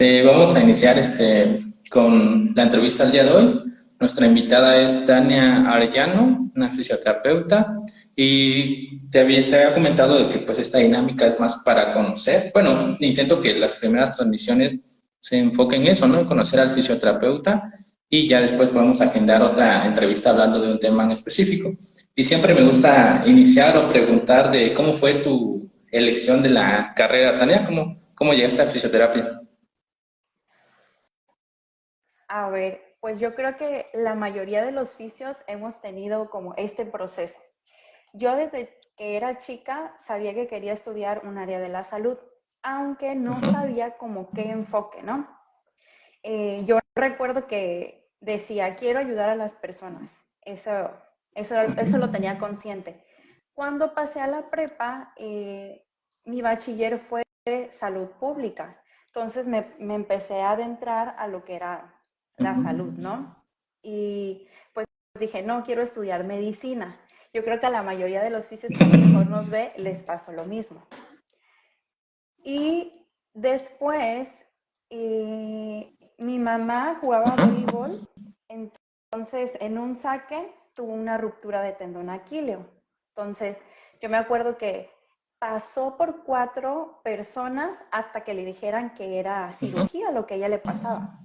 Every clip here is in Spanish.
este, vamos a iniciar este, con la entrevista del día de hoy. Nuestra invitada es Tania Arellano, una fisioterapeuta, y te había, te había comentado de que pues esta dinámica es más para conocer. Bueno, intento que las primeras transmisiones se enfoquen en eso, ¿no? En conocer al fisioterapeuta y ya después podemos agendar otra entrevista hablando de un tema en específico. Y siempre me gusta iniciar o preguntar de cómo fue tu elección de la carrera. Tania, ¿cómo, cómo llegaste a fisioterapia? A ver, pues yo creo que la mayoría de los fisios hemos tenido como este proceso. Yo desde que era chica sabía que quería estudiar un área de la salud, aunque no sabía como qué enfoque, ¿no? Eh, yo recuerdo que decía, quiero ayudar a las personas. Eso, eso, eso lo tenía consciente. Cuando pasé a la prepa, eh, mi bachiller fue salud pública. Entonces me, me, empecé a adentrar a lo que era la salud, ¿no? Y pues dije, no, quiero estudiar medicina. Yo creo que a la mayoría de los físicos que mejor nos ve les pasó lo mismo. Y después, eh, mi mamá jugaba voleibol, entonces en un saque tuvo una ruptura de tendón aquileo. Entonces, yo me acuerdo que pasó por cuatro personas hasta que le dijeran que era cirugía lo que a ella le pasaba.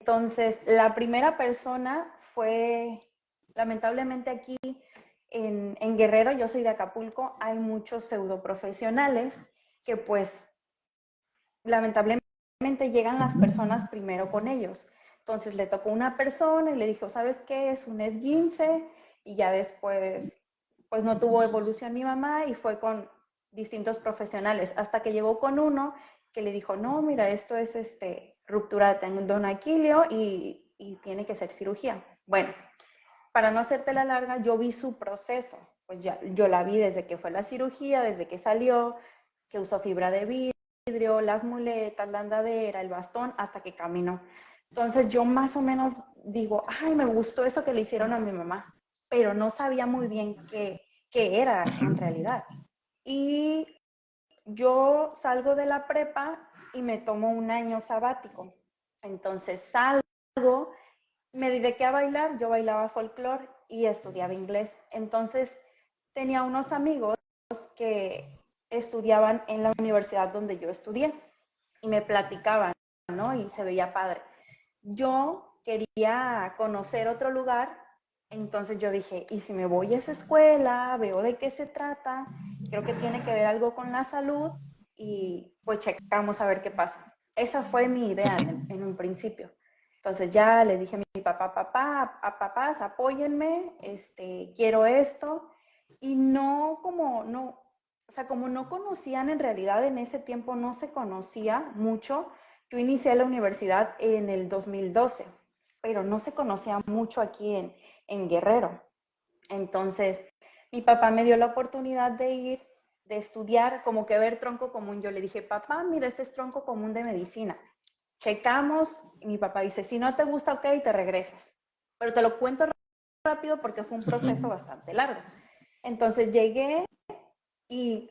Entonces, la primera persona fue, lamentablemente aquí en, en, Guerrero, yo soy de Acapulco, hay muchos pseudoprofesionales que pues lamentablemente llegan las personas primero con ellos. Entonces le tocó una persona y le dijo, ¿sabes qué? Es un esguince y ya después pues no tuvo evolución mi mamá y fue con distintos profesionales hasta que llegó con uno que le dijo, no, mira, esto es este, ruptura de tendón aquileo y, y tiene que ser cirugía. Bueno, para no hacerte la larga, yo vi su proceso, pues ya, yo la vi desde que fue la cirugía, desde que salió, que usó fibra de vidrio, las muletas, la andadera, el bastón, hasta que caminó. Entonces yo más o menos digo, ay, me gustó eso que le hicieron a mi mamá, pero no sabía muy bien qué, qué era en realidad. Y yo salgo de la prepa y me tomo un año sabático. Entonces salgo, me dediqué a bailar, yo bailaba folclore y estudiaba inglés. Entonces tenía unos amigos que estudiaban en la universidad donde yo estudié y me platicaban, ¿no? Y se veía padre. Yo quería conocer otro lugar, entonces yo dije, ¿y si me voy a esa escuela? Veo de qué se trata, creo que tiene que ver algo con la salud y pues checamos a ver qué pasa. Esa fue mi idea en, un principio. Entonces ya le dije a mi papá, papá, a papás, apóyenme, este, quiero esto. Y no como, no, o sea, como no conocían en realidad en ese tiempo, no se conocía mucho. Yo inicié la universidad en el 2012, pero no se conocía mucho aquí en, en Guerrero. Entonces, mi papá me dio la oportunidad de ir de estudiar, como que ver tronco común. Yo le dije, papá, mira, este es tronco común de medicina. Checamos, y mi papá dice, si no te gusta, ok, te regresas. Pero te lo cuento rápido porque fue un proceso bastante largo. Entonces llegué y,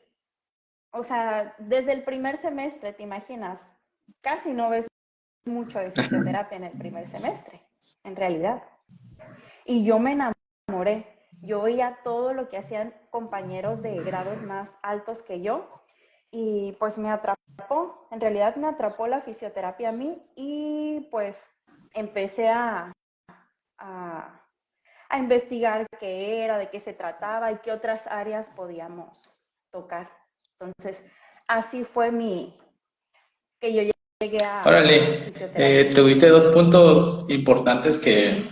o sea, desde el primer semestre, te imaginas, casi no ves mucho de fisioterapia en el primer semestre, en realidad. Y yo me enamoré yo veía todo lo que hacían compañeros de grados más altos que yo y pues me atrapó, en realidad me atrapó la fisioterapia a mí y pues empecé a, a, investigar qué era, de qué se trataba y qué otras áreas podíamos tocar. Entonces, así fue mi, que yo llegué a... Órale, eh, tuviste dos puntos importantes que,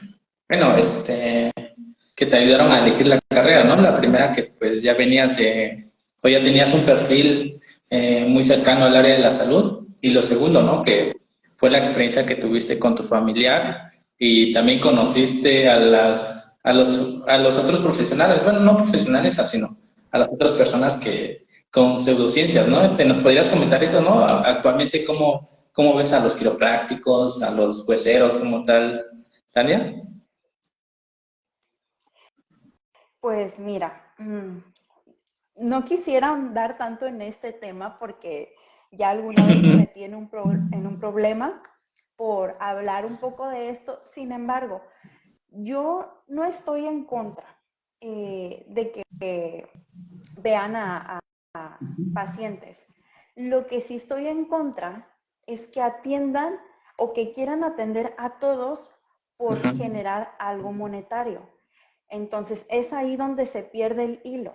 bueno, este, que te ayudaron a elegir la carrera, ¿no? La primera que pues ya venías de, o ya tenías un perfil eh, muy cercano al área de la salud. Y lo segundo, ¿no? Que fue la experiencia que tuviste con tu familiar y también conociste a, las, a, los, a los otros profesionales, bueno, no profesionales, sino a las otras personas que con pseudociencias, ¿no? Este, ¿Nos podrías comentar eso, no? Actualmente, ¿cómo, cómo ves a los quiroprácticos, a los hueseros como tal, Tania? Pues mira, mm, no quisiera andar tanto en este tema porque Ya alguna vez me metí en un, en un problema por hablar un poco de esto. Sin embargo, yo no estoy en contra eh, de que vean a, pacientes. Lo que sí estoy en contra es que atiendan o que quieran atender a todos por generar algo monetario. Entonces, es ahí donde se pierde el hilo.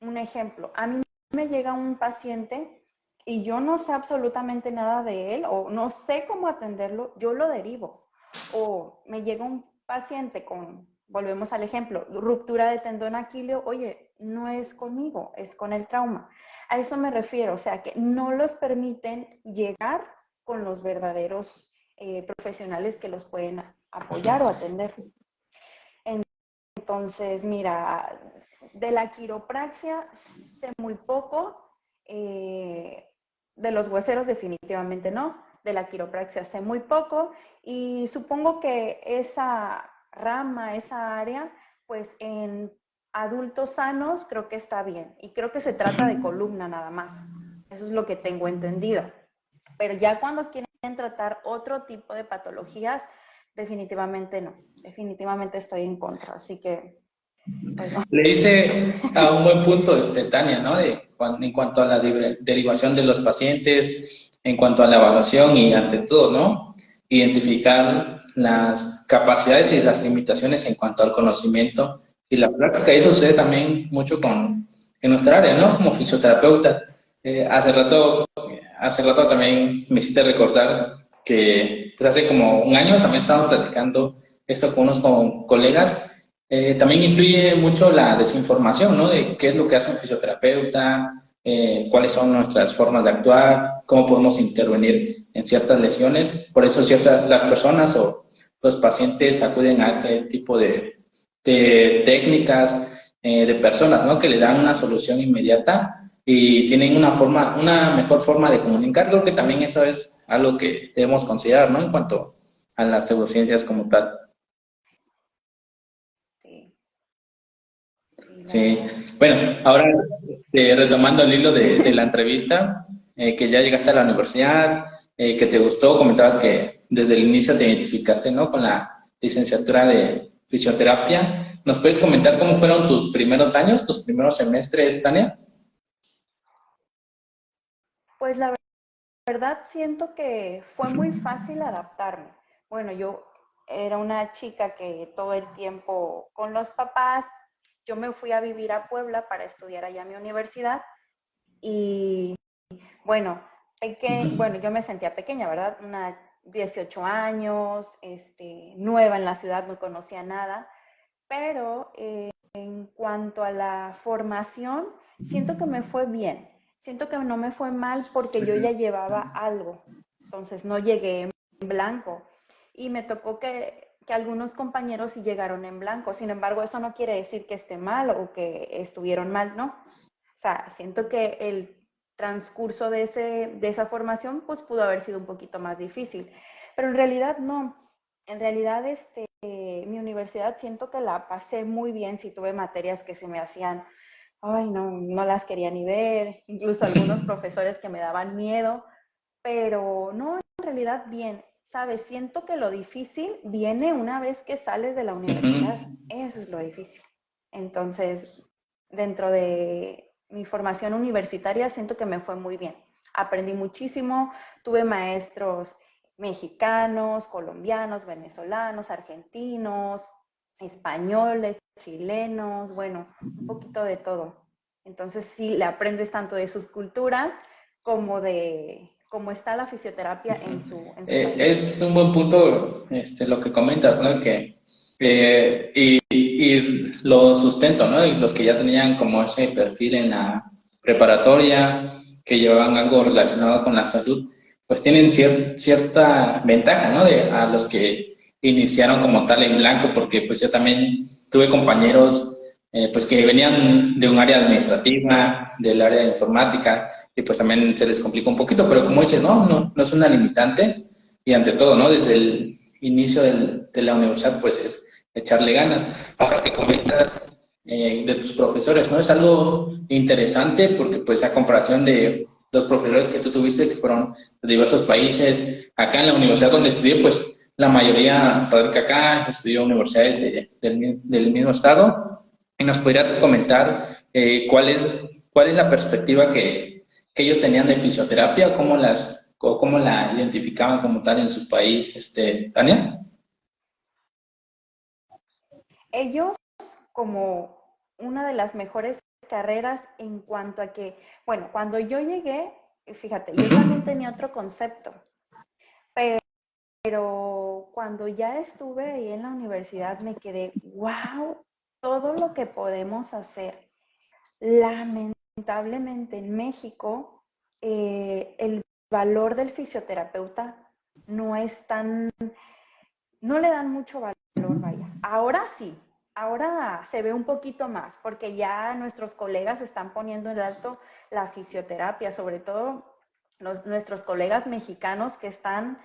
Un ejemplo, a mí me llega un paciente y yo no sé absolutamente nada de él o no sé cómo atenderlo, yo lo derivo. O me llega un paciente con, volvemos al ejemplo, ruptura de tendón aquileo, oye, no es conmigo, es con el trauma. A eso me refiero, o sea, que no los permiten llegar con los verdaderos eh, profesionales que los pueden apoyar o atender. Entonces, mira, de la quiropraxia sé muy poco, eh, de los hueseros definitivamente no, de la quiropraxia sé muy poco y supongo que esa rama, esa área, pues en adultos sanos creo que está bien y creo que se trata de columna nada más. Eso es lo que tengo entendido. Pero ya cuando quieren tratar otro tipo de patologías, definitivamente no. Definitivamente estoy en contra. Así que pues, Le diste a un buen punto, este, Tania, ¿no? De, en cuanto a la derivación de los pacientes, en cuanto a la evaluación y ante todo, ¿no? Identificar las capacidades y las limitaciones en cuanto al conocimiento y la práctica. Eso sucede también mucho con, en nuestra área, ¿no? Como fisioterapeuta. Eh, hace rato, hace rato también me hiciste recordar que hace como un año también estábamos platicando esto con unos colegas eh, también influye mucho la desinformación, ¿no? De qué es lo que hace un fisioterapeuta, eh, cuáles son nuestras formas de actuar, cómo podemos intervenir en ciertas lesiones. Por eso ciertas las personas o los pacientes acuden a este tipo de, técnicas eh, de personas, ¿no? Que le dan una solución inmediata y tienen una forma, una mejor forma de comunicar. Creo que también eso es algo que debemos considerar, ¿no? En cuanto a las pseudociencias como tal. Sí, bueno, ahora eh, retomando el hilo de, la entrevista, eh, que ya llegaste a la universidad, eh, que te gustó, comentabas que desde el inicio te identificaste ¿no? con la licenciatura de fisioterapia. ¿Nos puedes comentar cómo fueron tus primeros años, tus primeros semestres, Tania? Pues la verdad siento que fue muy fácil adaptarme. Bueno, yo era una chica que todo el tiempo con los papás yo me fui a vivir a Puebla para estudiar allá mi universidad y bueno, bueno, yo me sentía pequeña, ¿verdad? Una 18 años, este, nueva en la ciudad, no conocía nada, pero eh, en cuanto a la formación, siento que me fue bien, siento que no me fue mal porque yo ya llevaba algo, entonces no llegué en blanco y me tocó que que algunos compañeros sí llegaron en blanco. Sin embargo, eso no quiere decir que esté mal o que estuvieron mal, ¿no? O sea, siento que el transcurso de, ese, de esa formación pues pudo haber sido un poquito más difícil, pero en realidad no. En realidad, este, mi universidad siento que la pasé muy bien si tuve materias que se me hacían, ay, no, no las quería ni ver, incluso algunos profesores que me daban miedo, pero no, en realidad bien sabes, siento que lo difícil viene una vez que sales de la universidad. Eso es lo difícil. Entonces, dentro de mi formación universitaria, siento que me fue muy bien. Aprendí muchísimo, tuve maestros mexicanos, colombianos, venezolanos, argentinos, españoles, chilenos, bueno, un poquito de todo. Entonces sí, le aprendes tanto de sus culturas como de, cómo está la fisioterapia en su... Eh, es un buen punto este, lo que comentas, ¿no? Que, eh, y, lo sustento, ¿no? Y los que ya tenían como ese perfil en la preparatoria, que llevaban algo relacionado con la salud, pues tienen cierta ventaja, ¿no? De, a los que iniciaron como tal en blanco, porque pues yo también tuve compañeros eh, pues que venían de un área administrativa, del área de informática, y pues también se les complica un poquito, pero como dices, no, no, no es una limitante y ante todo, ¿no? Desde el inicio del, de la universidad, pues es echarle ganas. Ahora que comentas eh, de tus profesores, ¿no? Es algo interesante porque pues a comparación de los profesores que tú tuviste, que fueron de diversos países. Acá en la universidad donde estudié, pues la mayoría radica acá, estudió universidades del, del, mismo estado. Y nos podrías comentar eh, cuál, es, cuál es la perspectiva que, que ellos tenían de fisioterapia, cómo, las, cómo la identificaban como tal en su país, este, Tania. Ellos, como una de las mejores carreras en cuanto a que, bueno, cuando yo llegué, fíjate, yo también tenía otro concepto, pero cuando ya estuve ahí en la universidad me quedé, wow, todo lo que podemos hacer. Lamentablemente en México, eh, el valor del fisioterapeuta no es tan, no le dan mucho valor, vaya. Ahora sí, ahora se ve un poquito más, porque ya nuestros colegas están poniendo en alto la fisioterapia, sobre todo nuestros colegas mexicanos que están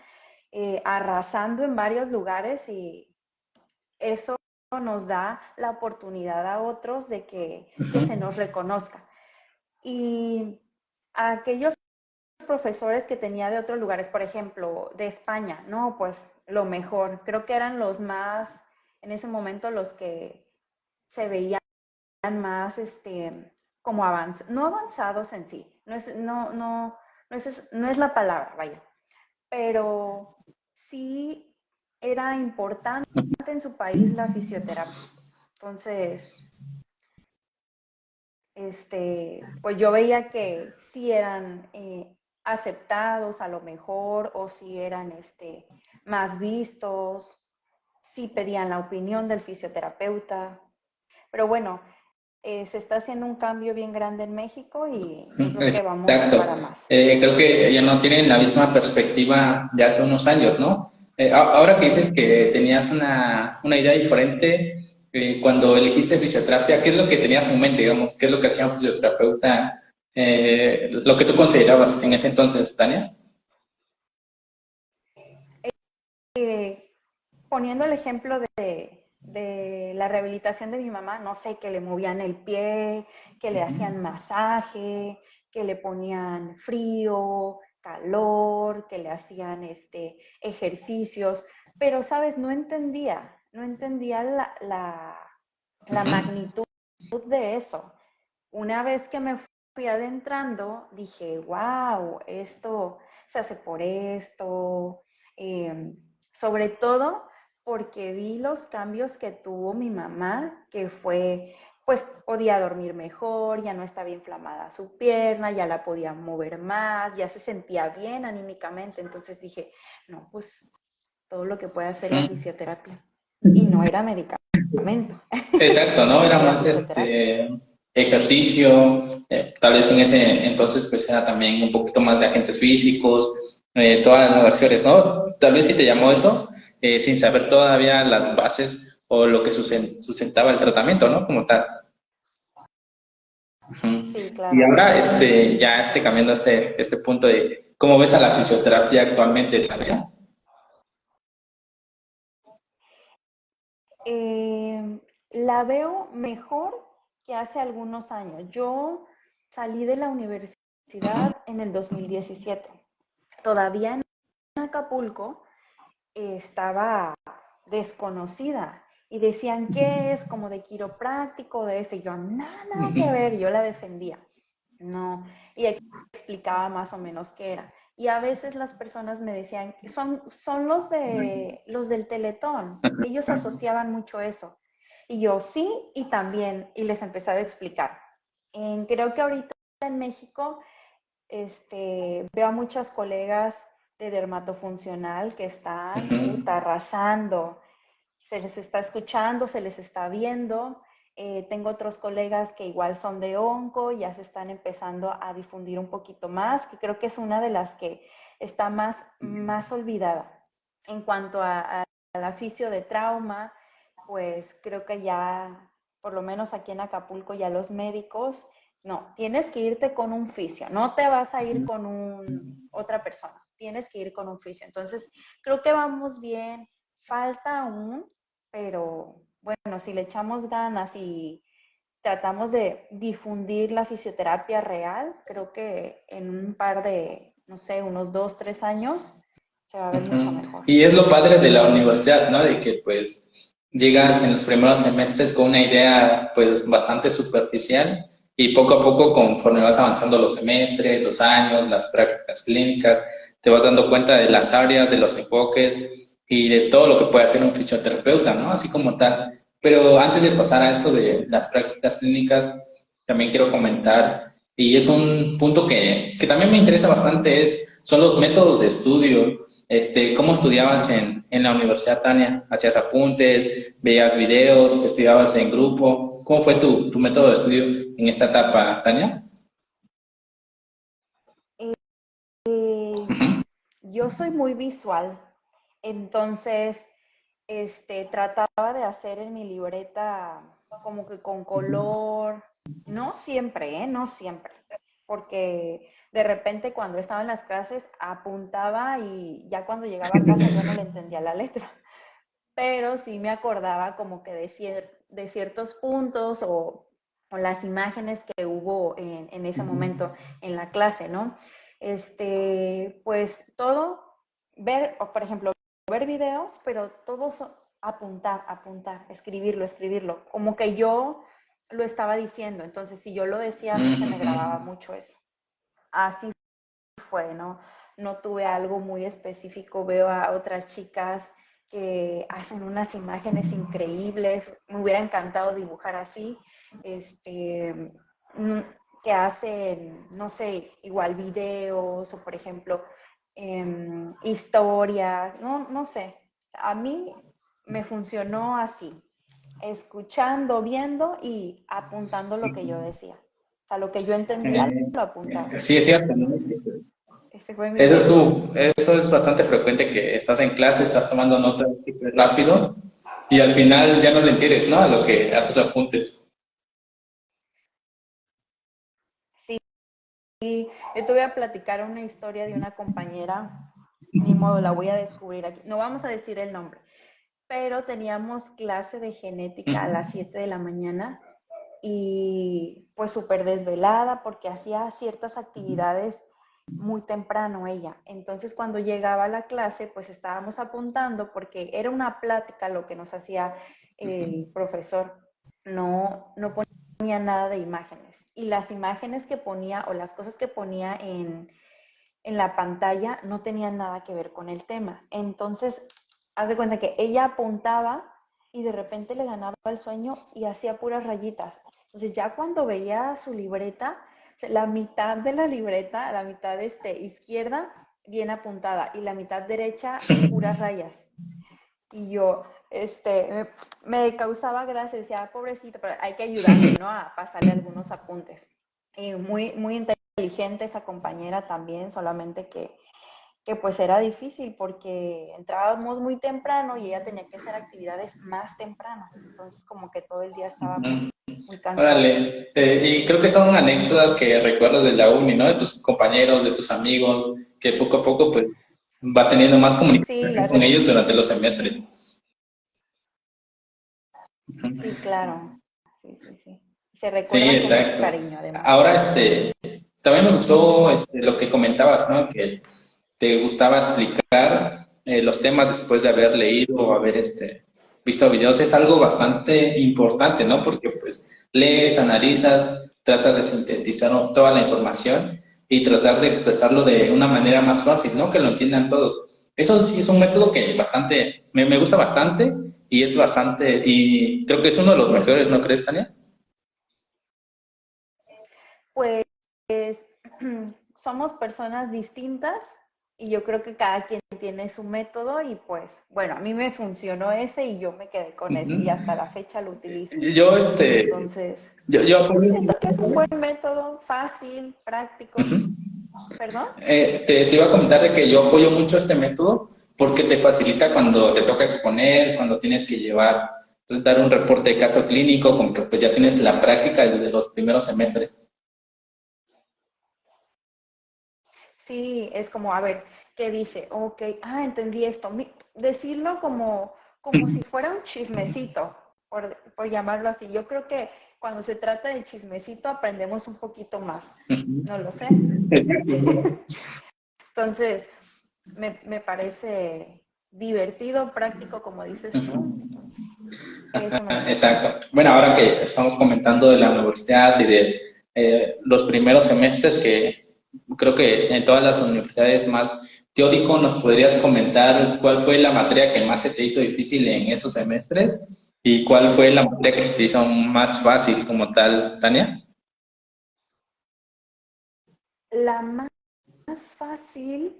eh, arrasando en varios lugares y eso nos da la oportunidad a otros de que, se nos reconozca. Y aquellos profesores que tenía de otros lugares, por ejemplo, de España, no, pues lo mejor, creo que eran los más en ese momento los que se veían más este, como avanzados, no avanzados en sí, no es, no, no, no, es, no es la palabra, vaya, pero sí era importante en su país la fisioterapia. Entonces, este, pues yo veía que sí eran eh, aceptados a lo mejor o si eran este, más vistos sí pedían la opinión del fisioterapeuta. Pero bueno, eh, se está haciendo un cambio bien grande en México y creo que vamos para más. Eh, creo que ya no tienen la misma perspectiva de hace unos años, ¿no? Eh, ahora que dices que tenías una, una idea diferente cuando elegiste fisioterapia, ¿qué es lo que tenías en mente, digamos? ¿Qué es lo que hacía un fisioterapeuta? lo que tú considerabas en ese entonces, Tania. poniendo el ejemplo de, la rehabilitación de mi mamá, no sé, que le movían el pie, que le hacían masaje, que le ponían frío, calor, que le hacían este, ejercicios, pero, ¿sabes? No entendía, no entendía la, magnitud de eso. Una vez que me fui adentrando, dije, wow, esto se hace por esto. Em, sobre todo porque vi los cambios que tuvo mi mamá, que fue, pues podía dormir mejor, ya no estaba inflamada su pierna, ya la podía mover más, ya se sentía bien anímicamente. Entonces dije, no, pues todo lo que puede hacer la fisioterapia. Y no era medicamento. Exacto, ¿no? Era más este ejercicio, eh, tal vez en ese entonces pues era también un poquito más de agentes físicos, eh, todas las acciones, ¿no? Tal vez si te llamó eso, eh, sin saber todavía las bases o lo que sustentaba el tratamiento, ¿no? Como tal. Sí, claro. Y ahora, este, ya este, cambiando este, este punto de cómo ves a la fisioterapia actualmente, Tania. Eh, la veo mejor que hace algunos años. Yo salí de la universidad en el 2017. Todavía en Acapulco estaba desconocida y decían que es como de quiropráctico, de ese. Y yo, nada, nada que ver, yo la defendía. No, y explicaba más o menos qué era. Y a veces las personas me decían, son, son los, de, los del teletón, ellos asociaban mucho eso. Y yo, sí, y también, y les empezaba a explicar. creo que ahorita en México este, veo a muchas colegas de dermatofuncional que están arrasando. Se les está escuchando, se les está viendo. Eh, tengo otros colegas que igual son de onco, ya se están empezando a difundir un poquito más, que creo que es una de las que está más, más olvidada. En cuanto a, al oficio de trauma, pues creo que ya, por lo menos aquí en Acapulco, ya los médicos, no, tienes que irte con un fisio, no te vas a ir con un, otra persona tienes que ir con un fisio. Entonces, creo que vamos bien, falta aún, pero bueno, si le echamos ganas y tratamos de difundir la fisioterapia real. Creo que en un par de, no sé, unos dos, tres años se va a ver mucho mejor. Y es lo padre de la universidad, ¿no? De que pues llegas en los primeros semestres con una idea pues bastante superficial y poco a poco conforme vas avanzando los semestres, los años, las prácticas clínicas, te vas dando cuenta de las áreas, de los enfoques y de todo lo que puede hacer un fisioterapeuta, ¿no? Así como tal. Pero antes de pasar a esto de las prácticas clínicas, también quiero comentar, y es un punto que, que también me interesa bastante, es, son los métodos de estudio. Este, ¿Cómo estudiabas en, en la universidad, Tania? ¿Hacías apuntes, veías videos, estudiabas en grupo? ¿Cómo fue tu, tu método de estudio en esta etapa, Tania? Eh, yo soy muy visual, entonces este, trataba de hacer en mi libreta como que con color, no siempre, ¿eh? No siempre, porque de repente cuando estaba en las clases apuntaba y ya cuando llegaba a casa yo no le entendía la letra, pero sí me acordaba como que de, de ciertos puntos o, las imágenes que hubo en, en ese momento en la clase, ¿no? Este, pues todo, ver, o por ejemplo, ver videos, pero todos apuntar, apuntar, escribirlo, escribirlo, como que yo lo estaba diciendo, entonces si yo lo decía, se me grababa mucho eso. Así fue, ¿no? No tuve algo muy específico, veo a otras chicas que hacen unas imágenes increíbles, me hubiera encantado dibujar así, este, mm, que hacen, no sé, igual videos o por ejemplo, Em, historias, no, no sé. A mí me funcionó así, escuchando, viendo y apuntando lo que yo decía. O sea, lo que yo entendía, eh, lo apuntaba. Sí, es cierto. eso, es eso es bastante frecuente que estás en clase, estás tomando notas rápido y al final ya no le entiendes, ¿no? A lo que, a tus apuntes. Yo te voy a platicar una historia de una compañera, ni modo, la voy a descubrir aquí. No vamos a decir el nombre, pero teníamos clase de genética a las 7 de la mañana y pues súper desvelada porque hacía ciertas actividades muy temprano ella. Entonces cuando llegaba a la clase pues estábamos apuntando porque era una plática lo que nos hacía el profesor. No, no ponía nada de imágenes y las imágenes que ponía o las cosas que ponía en, la pantalla no tenían nada que ver con el tema. Entonces, haz de cuenta que ella apuntaba y de repente le ganaba el sueño y hacía puras rayitas. Entonces, ya cuando veía su libreta, la mitad de la libreta, la mitad este, izquierda, bien apuntada y la mitad derecha, puras rayas. Y yo, este, me, causaba gracia, decía, ah, pobrecita, pero hay que ayudarle, ¿no? A pasarle algunos apuntes. Y muy, muy inteligente esa compañera también, solamente que, que pues era difícil porque entrábamos muy temprano y ella tenía que hacer actividades más temprano. Entonces como que todo el día estaba muy, cansada. Órale, eh, y creo que son anécdotas que recuerdas de la uni, ¿no? De tus compañeros, de tus amigos, que poco a poco pues vas teniendo más comunicación con ellos durante los semestres. Sí, claro. Sí, sí, sí. Se recuerda sí, exacto. cariño, además. Ahora, este, también me gustó este, lo que comentabas, ¿no? Que te gustaba explicar eh, los temas después de haber leído o haber este, visto videos. Es algo bastante importante, ¿no? Porque pues lees, analizas, tratas de sintetizar toda la información y tratar de expresarlo de una manera más fácil, ¿no? Que lo entiendan todos. Eso sí es un método que bastante, me, me gusta bastante y es bastante, y creo que es uno de los mejores, ¿no crees, Tania? Pues somos personas distintas y yo creo que cada quien tiene su método y pues, bueno, a mí me funcionó ese y yo me quedé con ese y hasta la fecha lo utilizo. Yo, este... Entonces, yo, yo siento que es un buen método, fácil, práctico. ¿Perdón? Eh, te, te, iba a comentar de que yo apoyo mucho este método porque te facilita cuando te toca exponer, cuando tienes que llevar, dar un reporte de caso clínico, como que pues ya tienes la práctica desde los primeros semestres. Sí, es como, a ver, ¿qué dice? Ok, ah, entendí esto. Decirlo como, como si fuera un chismecito, por, por llamarlo así. Yo creo que cuando se trata de chismecito aprendemos un poquito más. No lo sé. Entonces, me, me parece divertido, práctico, como dices tú. Exacto. Bueno, ahora que estamos comentando de la universidad y de eh, los primeros semestres, que creo que en todas las universidades más teórico, ¿nos podrías comentar cuál fue la materia que más se te hizo difícil en esos semestres y cuál fue la materia que se te hizo más fácil como tal, Tania? La más fácil,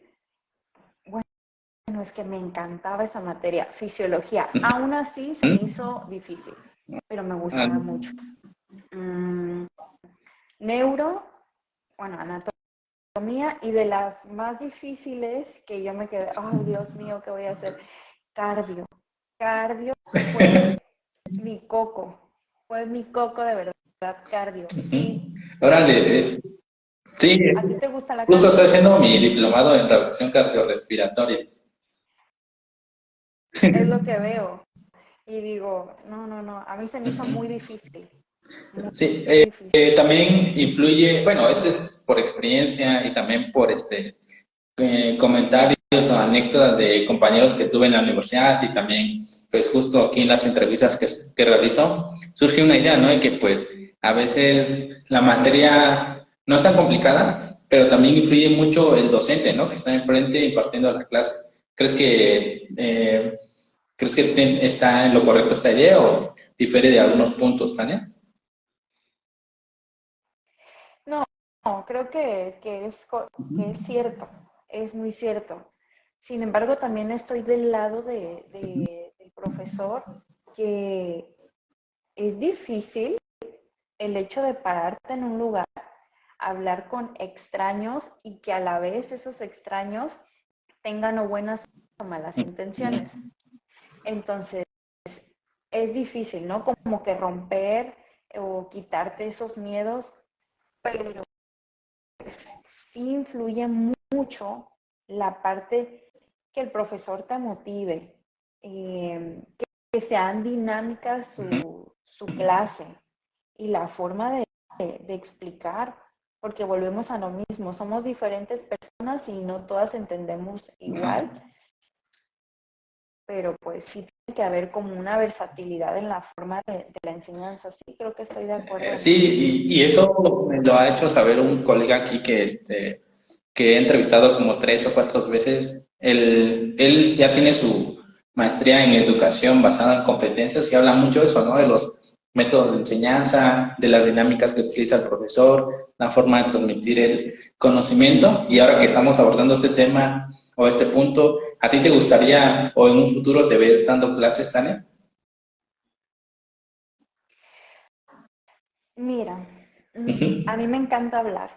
bueno, es que me encantaba esa materia, fisiología. Aún así se me hizo difícil, pero me gustaba ah. mucho. Mm, neuro, bueno, anatomía y de las más difíciles que yo me quedé, ay Dios mío, ¿qué voy a hacer? Cardio. Cardio fue mi coco, fue mi coco de verdad, cardio. Sí. Órale, es... sí. ¿A ti te gusta la Justo estoy haciendo mi diplomado en rehabilitación cardiorrespiratoria. Es lo que veo. Y digo, no, no, no, a mí se me hizo muy difícil. Sí, eh, eh, también influye, bueno, este es por experiencia y también por este eh, comentarios o anécdotas de compañeros que tuve en la universidad y también, pues justo aquí en las entrevistas que, que realizó, surge una idea, ¿no? De que pues a veces la materia no es tan complicada, pero también influye mucho el docente, ¿no? Que está enfrente impartiendo la clase. ¿Crees que, ¿crees que está en lo correcto esta idea o difiere de algunos puntos, Tania? No, creo que, es, que es cierto, es muy cierto. Sin embargo, también estoy del lado de, del profesor que es difícil el hecho de pararte en un lugar, hablar con extraños y que a la vez esos extraños tengan o buenas o malas intenciones. Entonces, es difícil, ¿no? Como que romper o quitarte esos miedos, pero sí influye mucho la parte que el profesor te motive, eh, que, sean dinámicas su, su, clase y la forma de, explicar, porque volvemos a lo mismo, somos diferentes personas y no todas entendemos igual, pero pues sí que haber como una versatilidad en la forma de, la enseñanza, sí, creo que estoy de acuerdo. Sí, y, eso me lo ha hecho saber un colega aquí que, este, que he entrevistado como tres o cuatro veces. Él, él ya tiene su maestría en educación basada en competencias y habla mucho de eso, ¿no? De los métodos de enseñanza, de las dinámicas que utiliza el profesor, la forma de transmitir el conocimiento. Y ahora que estamos abordando este tema o este punto, ¿a ti te gustaría o en un futuro te ves dando clases, Tania? Mira, a mí me encanta hablar.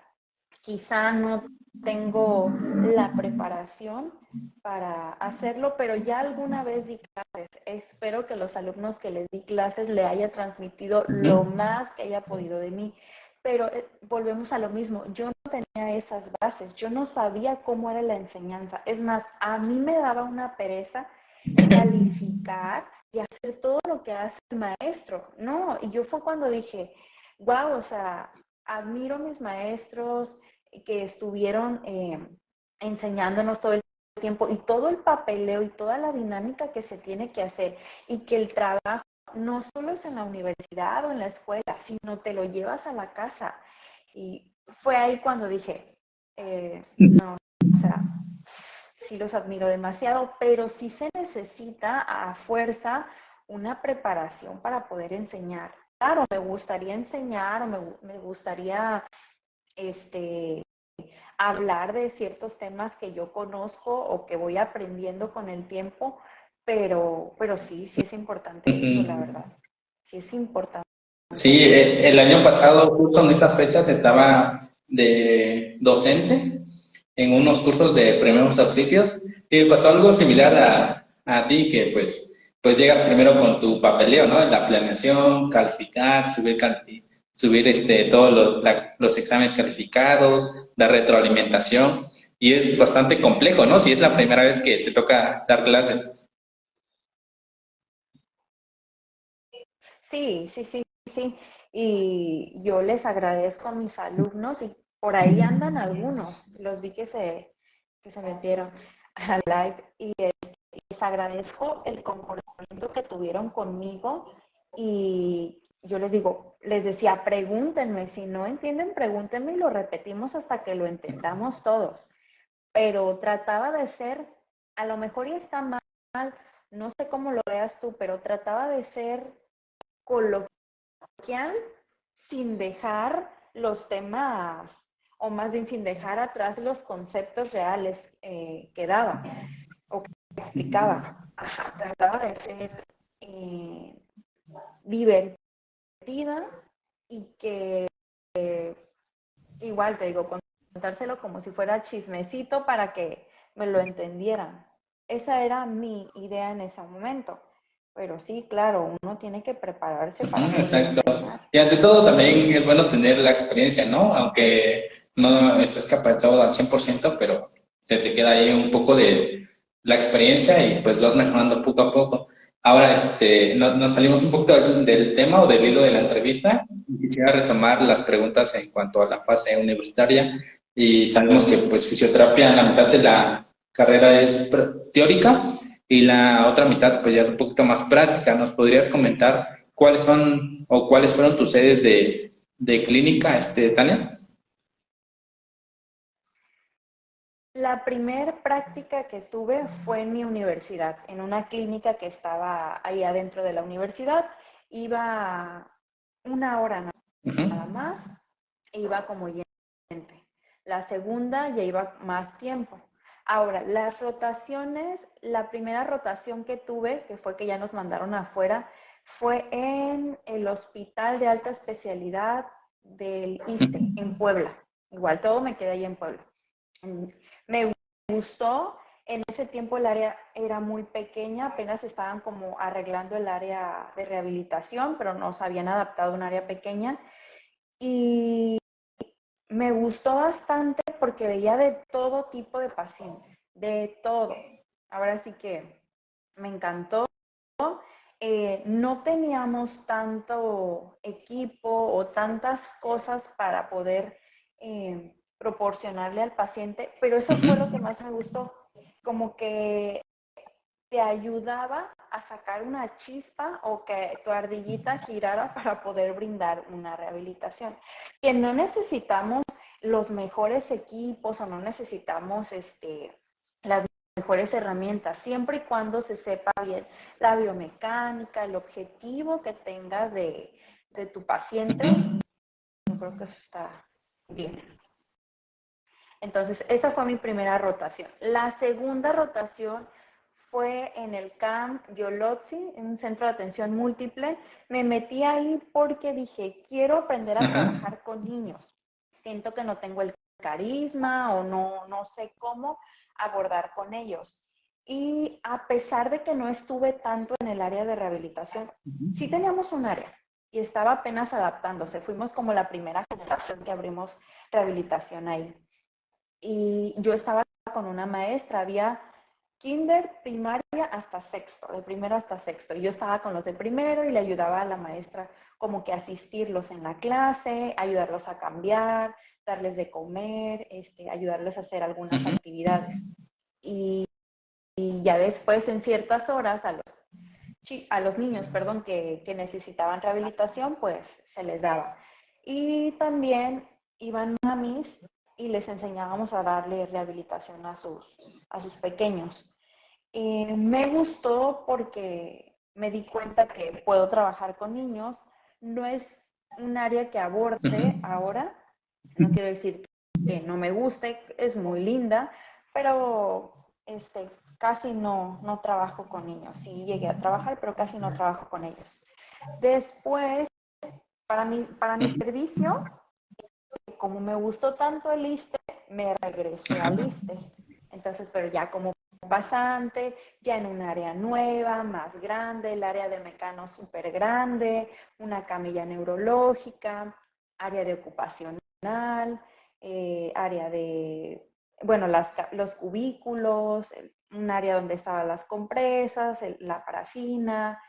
Quizá no tengo la preparación para hacerlo, pero ya alguna vez di clases. Espero que los alumnos que les di clases le haya transmitido lo más que haya podido de mí. Pero eh, volvemos a lo mismo, yo no tenía esas bases, yo no sabía cómo era la enseñanza. Es más, a mí me daba una pereza calificar y hacer todo lo que hace el maestro. No, y yo fue cuando dije, wow, o sea, admiro a mis maestros, que estuvieron eh, enseñándonos todo el tiempo y todo el papeleo y toda la dinámica que se tiene que hacer y que el trabajo no solo es en la universidad o en la escuela, sino te lo llevas a la casa. Y fue ahí cuando dije, eh, no, o sea, sí los admiro demasiado, pero sí se necesita a fuerza una preparación para poder enseñar. Claro, me gustaría enseñar o me, me gustaría este, hablar de ciertos temas que yo conozco o que voy aprendiendo con el tiempo, pero, pero sí, sí es importante eso, la verdad. Sí es importante. Sí, eh, el año pasado, justo en estas fechas, estaba de docente en unos cursos de primeros auxilios y pasó algo similar a, ti, que pues, pues llegas primero con tu papeleo, ¿no? La planeación, calificar, subir subir este, todos los, exámenes calificados, dar retroalimentación, y es bastante complejo, ¿no? Si es la primera vez que te toca dar clases. Sí, sí, sí, sí. Y yo les agradezco a mis alumnos y por ahí andan algunos, los vi que se, que se metieron a live y les agradezco el comportamiento que tuvieron conmigo y yo les digo, les decía, pregúntenme, si no entienden, pregúntenme y lo repetimos hasta que lo entendamos todos. Pero trataba de ser, a lo mejor ya está mal, no sé cómo lo veas tú, pero trataba de ser coloquial sin dejar los temas, o más bien sin dejar atrás los conceptos reales eh, que daba o que explicaba. trataba de ser eh, divertida y que igual te digo, contárselo como si fuera chismecito para que me lo entendieran. Esa era mi idea en ese momento. Pero sí, claro, uno tiene que prepararse para... Exacto. Y ante todo también es bueno tener la experiencia, ¿no? Aunque no estés capacitado al 100%, pero se te queda ahí un poco de la experiencia y pues vas mejorando poco a poco. Ahora, este, nos salimos un poco del, tema o del hilo de la entrevista. Quisiera retomar las preguntas en cuanto a la fase universitaria. Y sabemos que, pues, fisioterapia, la mitad de la carrera es teórica y la otra mitad, pues, ya es un poquito más práctica. ¿Nos podrías comentar cuáles son o cuáles fueron tus sedes de, de clínica, este, Tania? La primer práctica que tuve fue en mi universidad, en una clínica que estaba ahí adentro de la universidad. Iba una hora nada más, e iba como gente. La segunda ya iba más tiempo. Ahora, las rotaciones, la primera rotación que tuve, que fue que ya nos mandaron afuera, fue en el Hospital de Alta Especialidad del ISTE, en Puebla. Igual todo me quedé ahí en Puebla. Me gustó. En ese tiempo el área era muy pequeña, apenas estaban como arreglando el área de rehabilitación, pero nos habían adaptado a un área pequeña. Y me gustó bastante porque veía de todo tipo de pacientes, de todo. Ahora sí que me encantó. Eh, no teníamos tanto equipo o tantas cosas para poder eh, proporcionarle al paciente, pero eso fue lo que más me gustó, como que te ayudaba a sacar una chispa o que tu ardillita girara para poder brindar una rehabilitación. Que no necesitamos los mejores equipos o no necesitamos este, las mejores herramientas, siempre y cuando se sepa bien la biomecánica, el objetivo que tengas de, de tu paciente, yo creo que eso está bien. Entonces, esa fue mi primera rotación. La segunda rotación fue en el CAMP Yolotzi, en un centro de atención múltiple. Me metí ahí porque dije, quiero aprender a trabajar con niños. Siento que no tengo el carisma o no, no sé cómo abordar con ellos. Y a pesar de que no estuve tanto en el área de rehabilitación, sí teníamos un área y estaba apenas adaptándose. Fuimos como la primera generación que abrimos rehabilitación ahí y yo estaba con una maestra, había kinder, primaria hasta sexto, de primero hasta sexto. Y yo estaba con los de primero y le ayudaba a la maestra como que asistirlos en la clase, ayudarlos a cambiar, darles de comer, este, ayudarles a hacer algunas actividades. Y, ya después en ciertas horas a los, a los niños, perdón, que, que necesitaban rehabilitación, pues se les daba. Y también iban mamis y les enseñábamos a darle rehabilitación a sus, a sus pequeños. Eh, me gustó porque me di cuenta que puedo trabajar con niños. No es un área que aborde ahora. No quiero decir que no me guste, es muy linda, pero este, casi no, no trabajo con niños. Sí llegué a trabajar, pero casi no trabajo con ellos. Después, para mi, para mi servicio, como me gustó tanto el ISTE, me regresé al ISTE. Entonces, pero ya como pasante, ya en un área nueva, más grande, el área de mecano súper grande, una camilla neurológica, área de ocupacional, eh, área de, bueno, las, los cubículos, un área donde estaban las compresas, la parafina,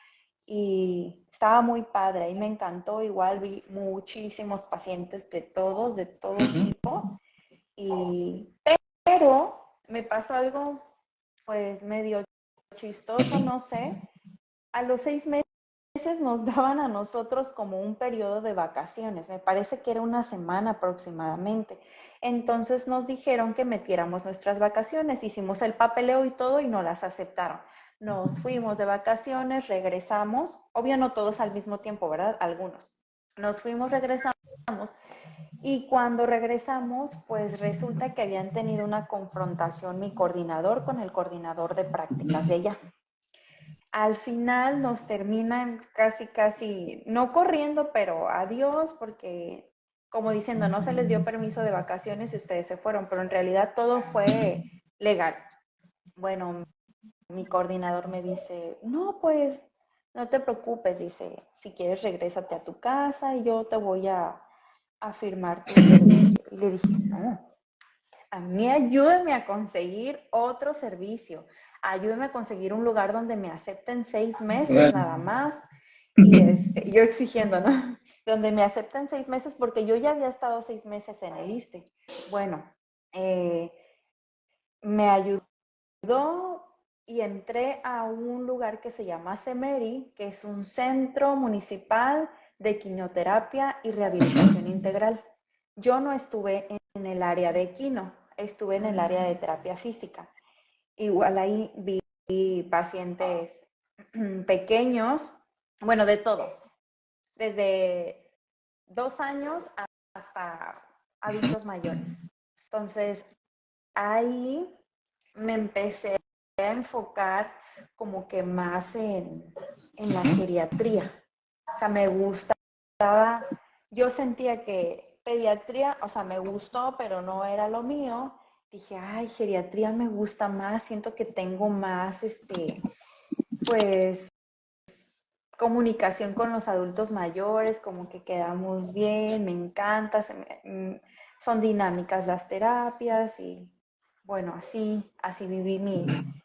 y estaba muy padre y me encantó. Igual vi muchísimos pacientes de todos, de todo tipo. Y, pero me pasó algo pues medio chistoso, no sé. A los seis meses nos daban a nosotros como un periodo de vacaciones, me parece que era una semana aproximadamente. Entonces nos dijeron que metiéramos nuestras vacaciones, hicimos el papeleo y todo y no las aceptaron. Nos fuimos de vacaciones, regresamos, obvio no todos al mismo tiempo, ¿verdad? Algunos. Nos fuimos, regresamos y cuando regresamos, pues resulta que habían tenido una confrontación mi coordinador con el coordinador de prácticas de ella al final nos terminan casi, casi, no corriendo, pero adiós, porque como diciendo, no se les dio permiso de vacaciones y ustedes se fueron, pero en realidad todo fue legal. Bueno, mi coordinador me dice, no, pues no te preocupes, dice, si quieres regrésate a tu casa y yo te voy a, a firmar tu servicio. Y le dije, no, a mí ayúdame a conseguir otro servicio ayúdeme a conseguir un lugar donde me acepten seis meses nada más. Y este, yo exigiendo, ¿no? Donde me acepten seis meses porque yo ya había estado seis meses en el ISTE. Bueno, eh, me ayudó y entré a un lugar que se llama CEMERI, que es un centro municipal de quimioterapia y rehabilitación integral. Yo no estuve en el área de quino, estuve en el área de terapia física. Igual ahí vi pacientes pequeños, bueno, de todo, desde dos años hasta adultos mayores. Entonces, ahí me empecé a enfocar como que más en, en la geriatría. O sea, me gustaba, yo sentía que pediatría, o sea, me gustó, pero no era lo mío dije, ay, geriatría me gusta más, siento que tengo más, este, pues, comunicación con los adultos mayores, como que quedamos bien, me encanta, mm, son dinámicas las terapias y bueno, así, así viví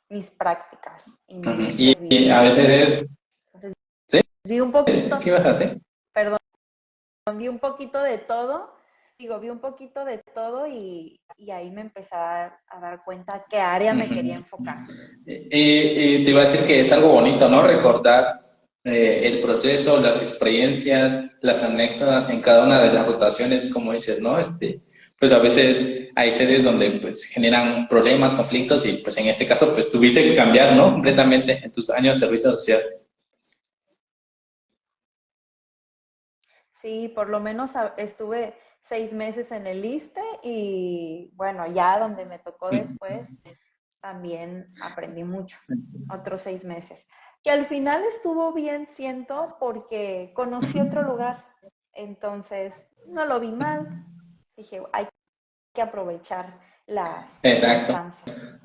mis prácticas. Y, a veces es... ¿Sí? Vi un poquito... ¿Qué ibas a hacer? Perdón, vi un poquito de todo digo, vi un poquito de todo y, ahí me empecé a dar, cuenta qué área me quería enfocar. Y, te iba a decir que es algo bonito, ¿no? Recordar eh, el proceso, las experiencias, las anécdotas en cada una de las rotaciones, como dices, ¿no? Este, pues a veces hay sedes donde pues generan problemas, conflictos y pues en este caso pues tuviste que cambiar, ¿no? Completamente en tus años de servicio social. Sí, por lo menos estuve seis meses en el ISTE y bueno, ya donde me tocó después, también aprendí mucho, otros seis meses. Que al final estuvo bien, siento, porque conocí otro lugar, entonces no lo vi mal. Dije, hay que aprovechar las Exacto.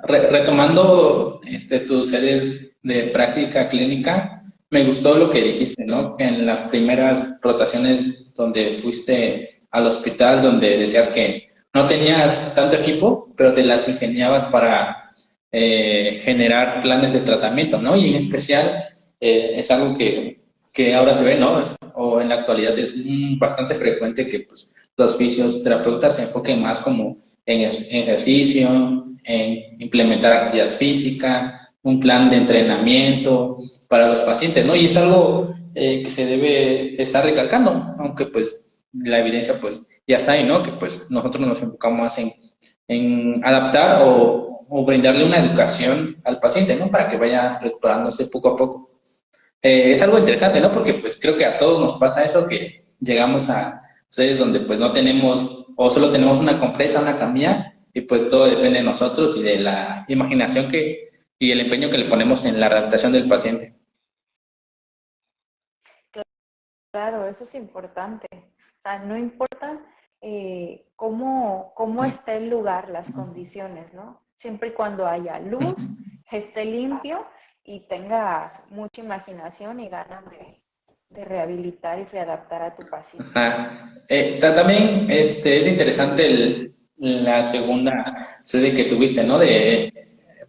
retomando este, tus sedes de práctica clínica, me gustó lo que dijiste, ¿no? En las primeras rotaciones donde fuiste al hospital donde decías que no tenías tanto equipo, pero te las ingeniabas para eh, generar planes de tratamiento, ¿no? Y en especial eh, es algo que, que, ahora se ve, ¿no? O en la actualidad es bastante frecuente que pues, los fisioterapeutas se enfoquen más como en ejercicio, en implementar actividad física, un plan de entrenamiento para los pacientes, ¿no? Y es algo eh, que se debe estar recalcando, aunque pues la evidencia pues ya está ahí, ¿no? Que pues nosotros nos enfocamos más en, en adaptar o, brindarle una educación al paciente, ¿no? Para que vaya recuperándose poco a poco. Eh, es algo interesante, ¿no? Porque pues creo que a todos nos pasa eso, que llegamos a sedes donde pues no tenemos o solo tenemos una compresa, una camilla y pues todo depende de nosotros y de la imaginación que y el empeño que le ponemos en la adaptación del paciente. Claro, eso es importante no importa eh, cómo, cómo esté el lugar, las condiciones, ¿no? Siempre y cuando haya luz, esté limpio y tengas mucha imaginación y ganas de, rehabilitar y readaptar a tu paciente. Eh, también este, es interesante la segunda sede que tuviste, ¿no? De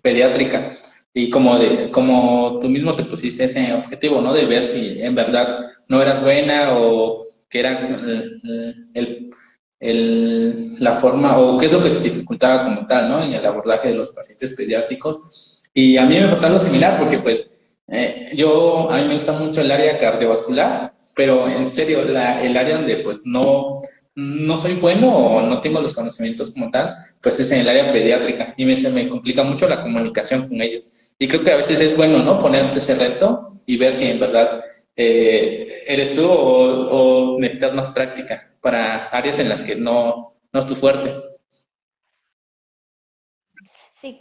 pediátrica. y como, de, como tú mismo te pusiste ese objetivo, ¿no? De ver si en verdad no eras buena o que era el, el, la forma o qué es lo que se dificultaba como tal, ¿no? En el abordaje de los pacientes pediátricos. Y a mí me pasó algo similar porque pues eh, yo, a mí me gusta mucho el área cardiovascular, pero en serio, la, el área donde pues no, no soy bueno o no tengo los conocimientos como tal, pues es en el área pediátrica y me, se me complica mucho la comunicación con ellos. Y creo que a veces es bueno, ¿no? Ponerte ese reto y ver si en verdad eh, eres tú o, o, necesitas más práctica para áreas en las que no, no es tu fuerte. Sí,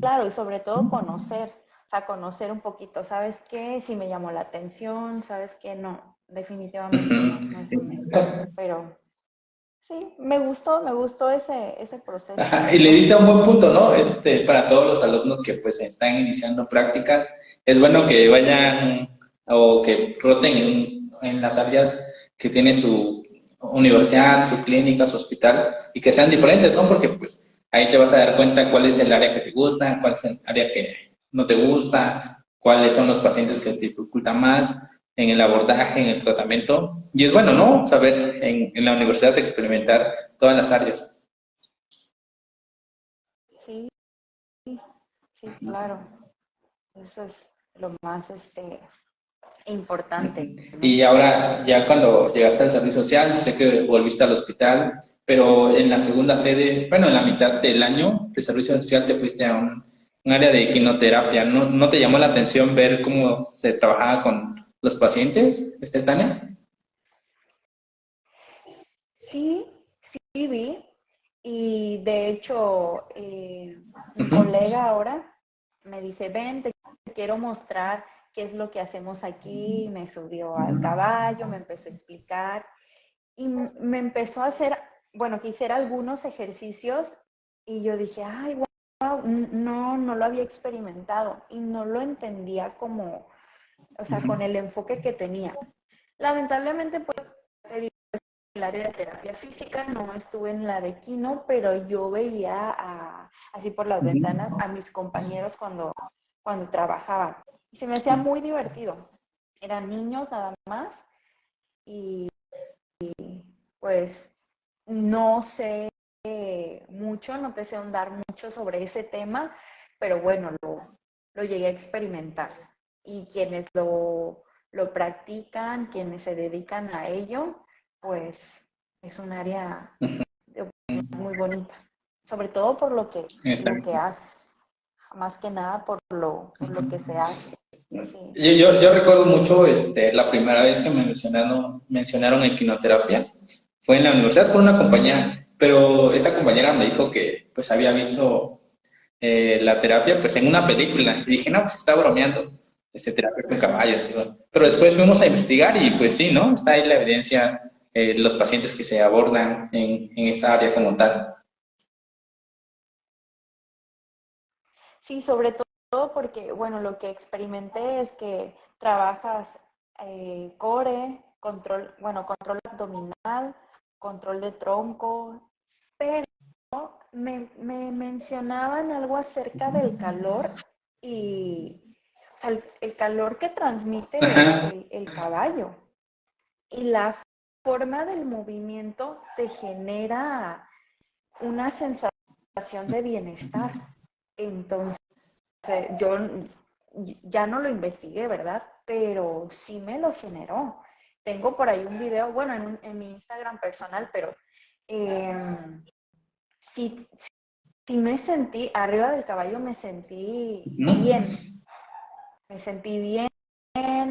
claro, y sobre todo conocer, sea, conocer un poquito, ¿sabes qué? Si me llamó la atención, ¿sabes qué? No, definitivamente no, no es un pero sí, me gustó, me gustó ese, ese proceso. y le dice un buen punto, ¿no? Este, para todos los alumnos que pues están iniciando prácticas, es bueno que vayan o que roten en, las áreas que tiene su universidad, su clínica, su hospital, y que sean diferentes, ¿no? Porque pues ahí te vas a dar cuenta cuál es el área que te gusta, cuál es el área que no te gusta, cuáles son los pacientes que te dificultan más en el abordaje, en el tratamiento. Y es bueno, ¿no? Saber en, en la universidad experimentar todas las áreas. Sí, sí, claro. Eso es lo más este, importante. Y ahora, ya cuando llegaste al servicio social, sé que volviste al hospital, pero en la segunda sede, bueno, en la mitad del año de servicio social te fuiste a un, área de quinoterapia. ¿No, ¿No, te llamó la atención ver cómo se trabajaba con los pacientes, este, Tania? Sí, sí vi. Y de hecho, eh, mi colega ahora me dice, ven, te quiero mostrar qué es lo que hacemos aquí, me subió al caballo, me empezó a explicar y me empezó a hacer, bueno, que hiciera algunos ejercicios y yo dije, ay, no, no lo había experimentado y no lo entendía como, o sea, con el enfoque que tenía. Lamentablemente, pues, en el área de terapia física, no estuve en la de Kino, pero yo veía así por las ventanas a mis compañeros cuando, cuando trabajaban. Y se me hacía muy divertido. Eran niños nada más y, pues no sé mucho, no te sé ahondar mucho sobre ese tema, pero bueno, lo, lo llegué a experimentar. Y quienes lo, lo practican, quienes se dedican a ello, pues es un área muy bonita, sobre todo por lo que, lo que haces más que nada por lo, lo que se hace. Yo, yo, recuerdo mucho este, la primera vez que me mencionaron, mencionaron equinoterapia, fue en la universidad con una compañera, pero esta compañera me dijo que pues había visto eh, la terapia pues en una película y dije, no, pues está bromeando, este, terapia con caballos. Pero después fuimos a investigar y pues sí, ¿no? Está ahí la evidencia, eh, los pacientes que se abordan en, esta área como tal. Sí, sobre todo porque, bueno, lo que experimenté es que trabajas eh, core, control, bueno, control abdominal, control de tronco, pero me, mencionaban algo acerca del calor y el, calor que transmite el, caballo y la forma del movimiento te genera una sensación de bienestar. Entonces, yo ya no lo investigué, ¿verdad? Pero sí me lo generó. Tengo por ahí un video, bueno, en, mi Instagram personal, pero em, sí, me sentí, arriba del caballo me sentí bien. Me sentí bien.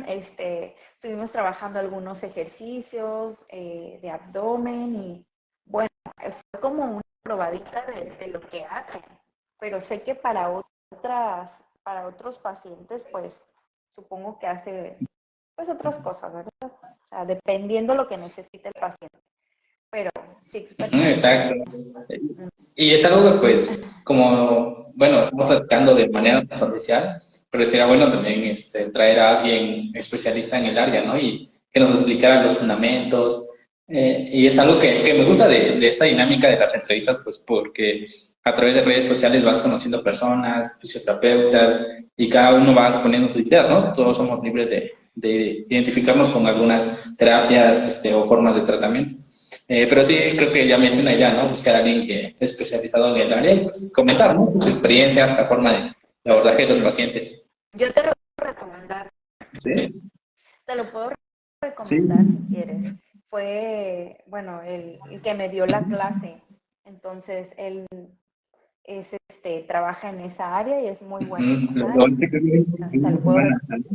Este, estuvimos trabajando algunos ejercicios eh, de abdomen y bueno, fue como una probadita de lo que hacen pero sé que para otras, para otros pacientes, pues supongo que hace pues otras cosas, ¿verdad? O sea, dependiendo lo que necesite el paciente. Pero sí. Exacto. Y es algo que pues, como, bueno, estamos tratando de manera oficial, pero sería bueno también este, traer a alguien especialista en el área, ¿no? Y que nos explicara los fundamentos, Eh, y es algo que, que me gusta de, de, esta dinámica de las entrevistas, pues porque a través de redes sociales vas conociendo personas, fisioterapeutas, y cada uno va exponiendo su idea, ¿no? Todos somos libres de, de identificarnos con algunas terapias este, o formas de tratamiento. Eh, pero sí, creo que ya me hice una idea, ¿no? Buscar a alguien que es especializado en el área y pues, comentar, ¿no? Su experiencia, la forma de, de abordaje de los pacientes. Yo te lo puedo recomendar. Sí. Te lo puedo recomendar si quieres. Fue, bueno, el, el, que me dio la clase. Entonces, él es, este, trabaja en esa área y es muy bueno.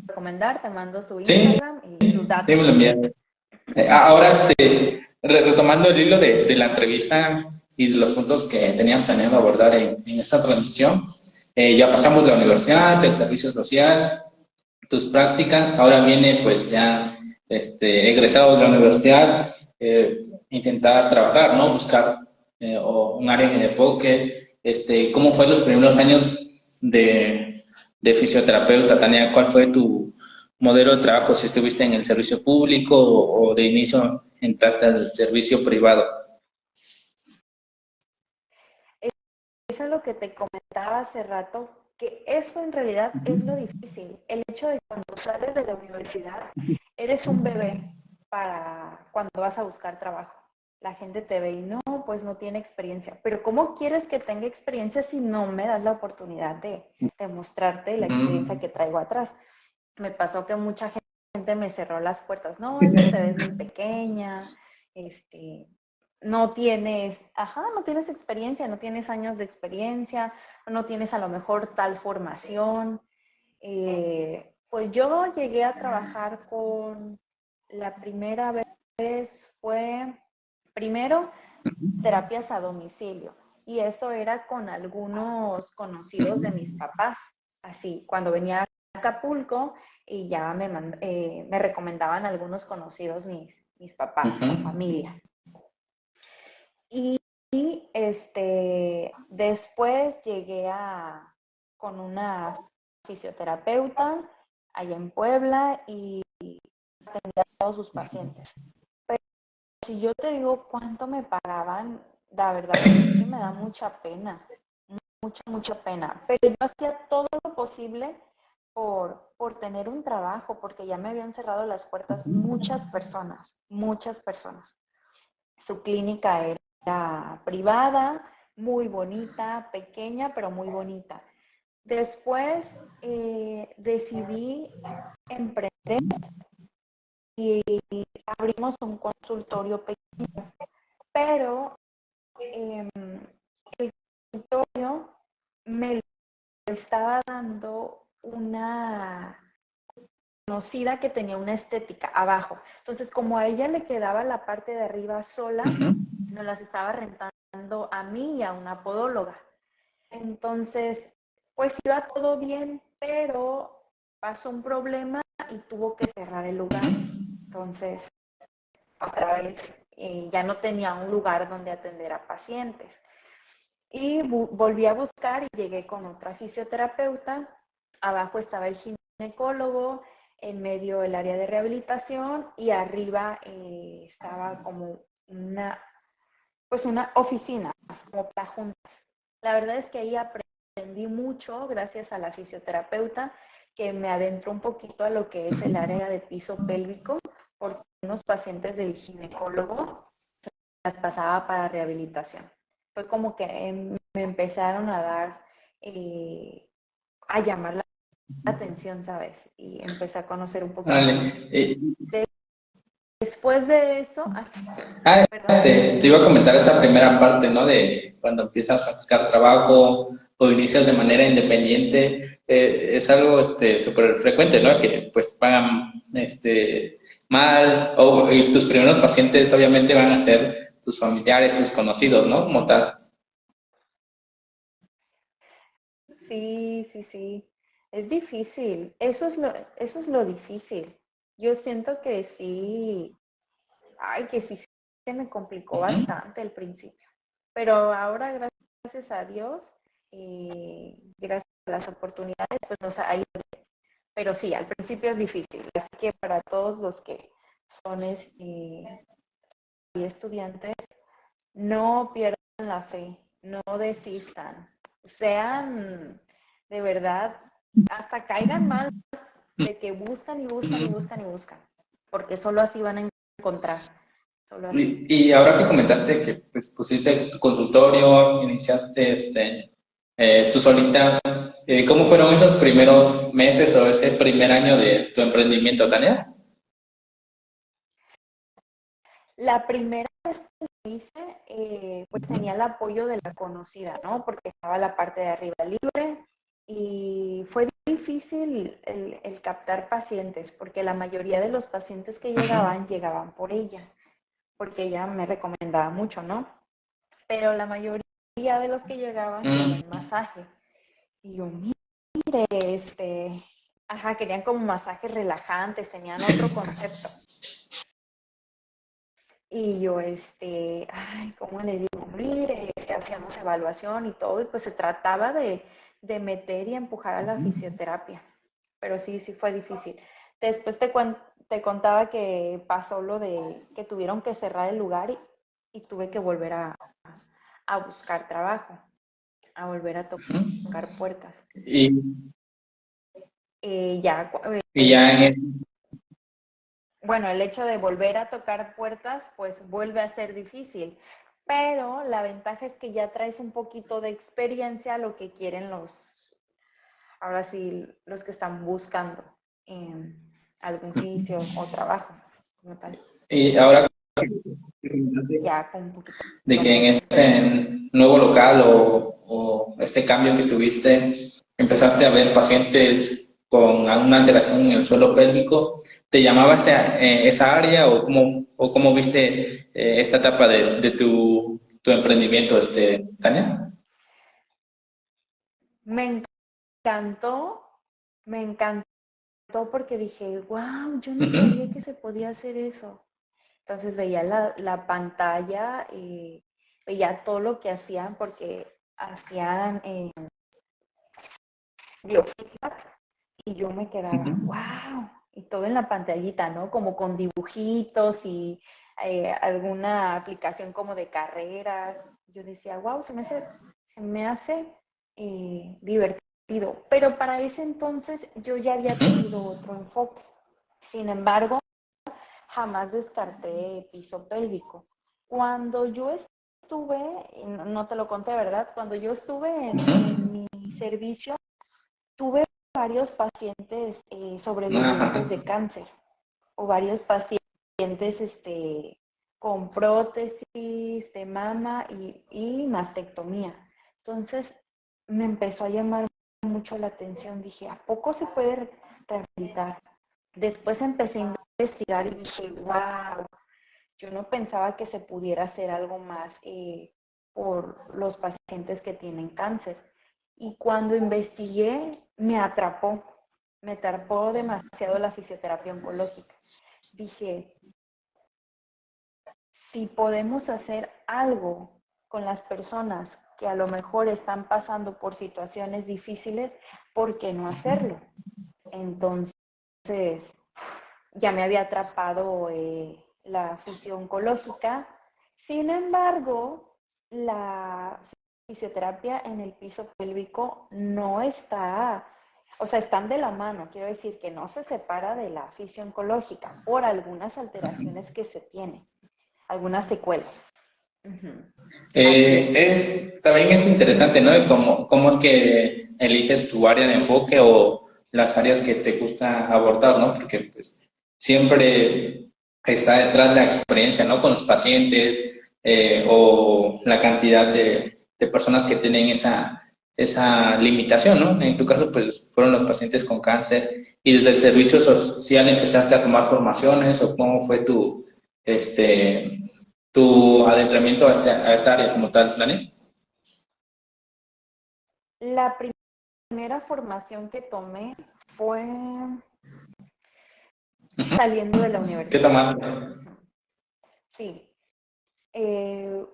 Recomendar, te mando su Instagram sí. y sus datos. Sí. Eh, ahora, este, retomando el hilo de, de, la entrevista y los puntos que tenían planeado abordar en, en esta transmisión, eh, ya pasamos de la universidad, el servicio social, tus prácticas, ahora viene pues ya este, egresado de la universidad, eh, intentar trabajar, ¿no? Buscar eh, o un área de enfoque, este, ¿cómo fue los primeros años de, de fisioterapeuta, Tania? ¿Cuál fue tu modelo de trabajo? Si estuviste en el servicio público o, o de inicio entraste al servicio privado. Eso es lo que te comentaba hace rato, que eso en realidad es lo difícil. El hecho de que cuando sales de la universidad eres un bebé para cuando vas a buscar trabajo. La gente te ve y no, pues no tiene experiencia. Pero ¿cómo quieres que tenga experiencia si no me das la oportunidad de, de mostrarte la experiencia que traigo atrás? Me pasó que mucha gente me cerró las puertas. No, te ves muy pequeña, este, no tienes, ajá, no tienes experiencia, no tienes años de experiencia, no tienes a lo mejor tal formación. Eh, pues yo llegué a trabajar con, la primera vez fue, primero, terapias a domicilio. Y eso era con algunos conocidos de mis papás. Así, cuando venía a Acapulco y ya me, eh, me recomendaban algunos conocidos mis, mis papás, uh -huh. mi familia. Y, y, este, después llegué a, con una fisioterapeuta allá en Puebla y atendía a todos sus pacientes. Si yo te digo cuánto me pagaban, la verdad es que me da mucha pena, mucha, mucha pena. Pero yo hacía todo lo posible por, por tener un trabajo, porque ya me habían cerrado las puertas muchas personas, muchas personas. Su clínica era privada, muy bonita, pequeña, pero muy bonita. Después eh, decidí emprender y abrimos un consultorio pequeño, pero eh, el consultorio me lo estaba dando una conocida que tenía una estética abajo. Entonces, como a ella le quedaba la parte de arriba sola, uh -huh. nos las estaba rentando a mí y a una podóloga. Entonces, pues iba todo bien, pero pasó un problema y tuvo que cerrar el lugar. Entonces, otra vez eh, ya no tenía un lugar donde atender a pacientes. Y volví a buscar y llegué con otra fisioterapeuta. Abajo estaba el ginecólogo, en medio el área de rehabilitación y arriba eh, estaba como una, pues una oficina, como para juntas. La verdad es que ahí aprendí mucho gracias a la fisioterapeuta que me adentró un poquito a lo que es el área de piso pélvico, porque unos pacientes del ginecólogo las pasaba para rehabilitación. Fue como que me empezaron a dar, eh, a llamar la atención, ¿sabes? Y empecé a conocer un poco más. Eh, de, después de eso... Ah, te, te, iba a comentar esta primera parte, ¿no? De cuando empiezas a buscar trabajo o inicias de manera independiente, eh, es algo súper este, frecuente, ¿no? Que pues pagan este, mal, o y tus primeros pacientes obviamente van a ser tus familiares, tus conocidos, ¿no? Como tal. Sí, sí, sí. Es difícil. Eso es lo, eso es lo difícil. Yo siento que sí, ay, que sí se me complicó uh -huh. bastante al principio. Pero ahora, gracias a Dios, eh, gracias a las oportunidades, pues nos ha ido. Pero sí, al principio es difícil. Así que para todos los que son este, estudiantes, no pierdan la fe, no desistan, sean de verdad, hasta caigan mal de que buscan y buscan y buscan y buscan, porque solo así van a encontrar. Y, ahora que comentaste que pues, pusiste tu consultorio, iniciaste este, eh, tú solita, eh, ¿cómo fueron esos primeros meses o ese primer año de tu emprendimiento, Tania? La primera vez que lo hice, eh, pues tenía el apoyo de la conocida, ¿no? Porque estaba la parte de arriba libre y fue difícil el, captar pacientes, porque la mayoría de los pacientes que llegaban, llegaban por ella, porque ella me recomendaba mucho, ¿no? Pero la mayoría de los que llegaban mm. masaje. Y yo, mire, este, ajá, querían como masajes relajantes, tenían otro concepto. Y yo, este, ay, ¿cómo le digo? Mire, este, hacíamos evaluación y todo, y pues se trataba de, de meter y empujar a la fisioterapia. Pero sí, sí fue difícil. Después te, te contaba que pasó lo de que tuvieron que cerrar el lugar y, tuve que volver a, a, buscar trabajo, a volver a tocar puertas. Y, eh, ya, eh, y ya en bueno, el hecho de volver a tocar puertas, pues vuelve a ser difícil. Pero la ventaja es que ya traes un poquito de experiencia a lo que quieren los, ahora sí, los que están buscando eh, algún juicio o trabajo. Y ahora ya con un poquito. de que en este nuevo local o, o este cambio que tuviste, empezaste a ver pacientes con alguna alteración en el suelo pélvico ¿Te llamaba esa, eh, esa área o cómo, o cómo viste eh, esta etapa de, de tu, tu, emprendimiento, este, Tania? Me encantó, me encantó porque dije, wow, yo no sabía que se podía hacer eso. Entonces veía la, la pantalla, veía todo lo que hacían porque hacían eh, y yo me quedaba, wow, y todo en la pantallita, ¿no? Como con dibujitos y eh, alguna aplicación como de carreras. Yo decía, wow, se me hace, se me hace eh, divertido. Pero para ese entonces yo ya había tenido otro enfoque. Sin embargo, jamás descarté piso pélvico. Cuando yo estuve, no te lo conté, ¿verdad? Cuando yo estuve en mi servicio, tuve varios pacientes eh, sobrevivientes de cáncer o varios pacientes este, con prótesis de mama y, y mastectomía. Entonces me empezó a llamar mucho la atención. Dije, ¿a poco se puede rehabilitar? Después empecé a investigar y dije, wow, yo no pensaba que se pudiera hacer algo más eh, por los pacientes que tienen cáncer. Y cuando investigué, me atrapó, me atrapó demasiado la fisioterapia oncológica. Dije, si podemos hacer algo con las personas que a lo mejor están pasando por situaciones difíciles, ¿por qué no hacerlo? Entonces, ya me había atrapado eh, la fisión oncológica. Sin embargo, la fisioterapia en el piso pélvico no está, o sea, están de la mano, quiero decir que no se separa de la fisio oncológica por algunas alteraciones que se tienen, algunas secuelas. Eh, también es interesante, ¿no? Cómo, cómo es que eliges tu área de enfoque o las áreas que te gusta abordar, ¿no? Porque pues siempre está detrás la experiencia, ¿no? Con los pacientes eh, o la cantidad de, de personas que tienen esa, esa limitación, ¿no? En tu caso, pues fueron los pacientes con cáncer y desde el servicio social empezaste a tomar formaciones o cómo fue tu, este, tu adentramiento a, este, a esta área como tal, Dani. La primera formación que tomé fue saliendo de la universidad. ¿Qué tomaste? Sí. Eh,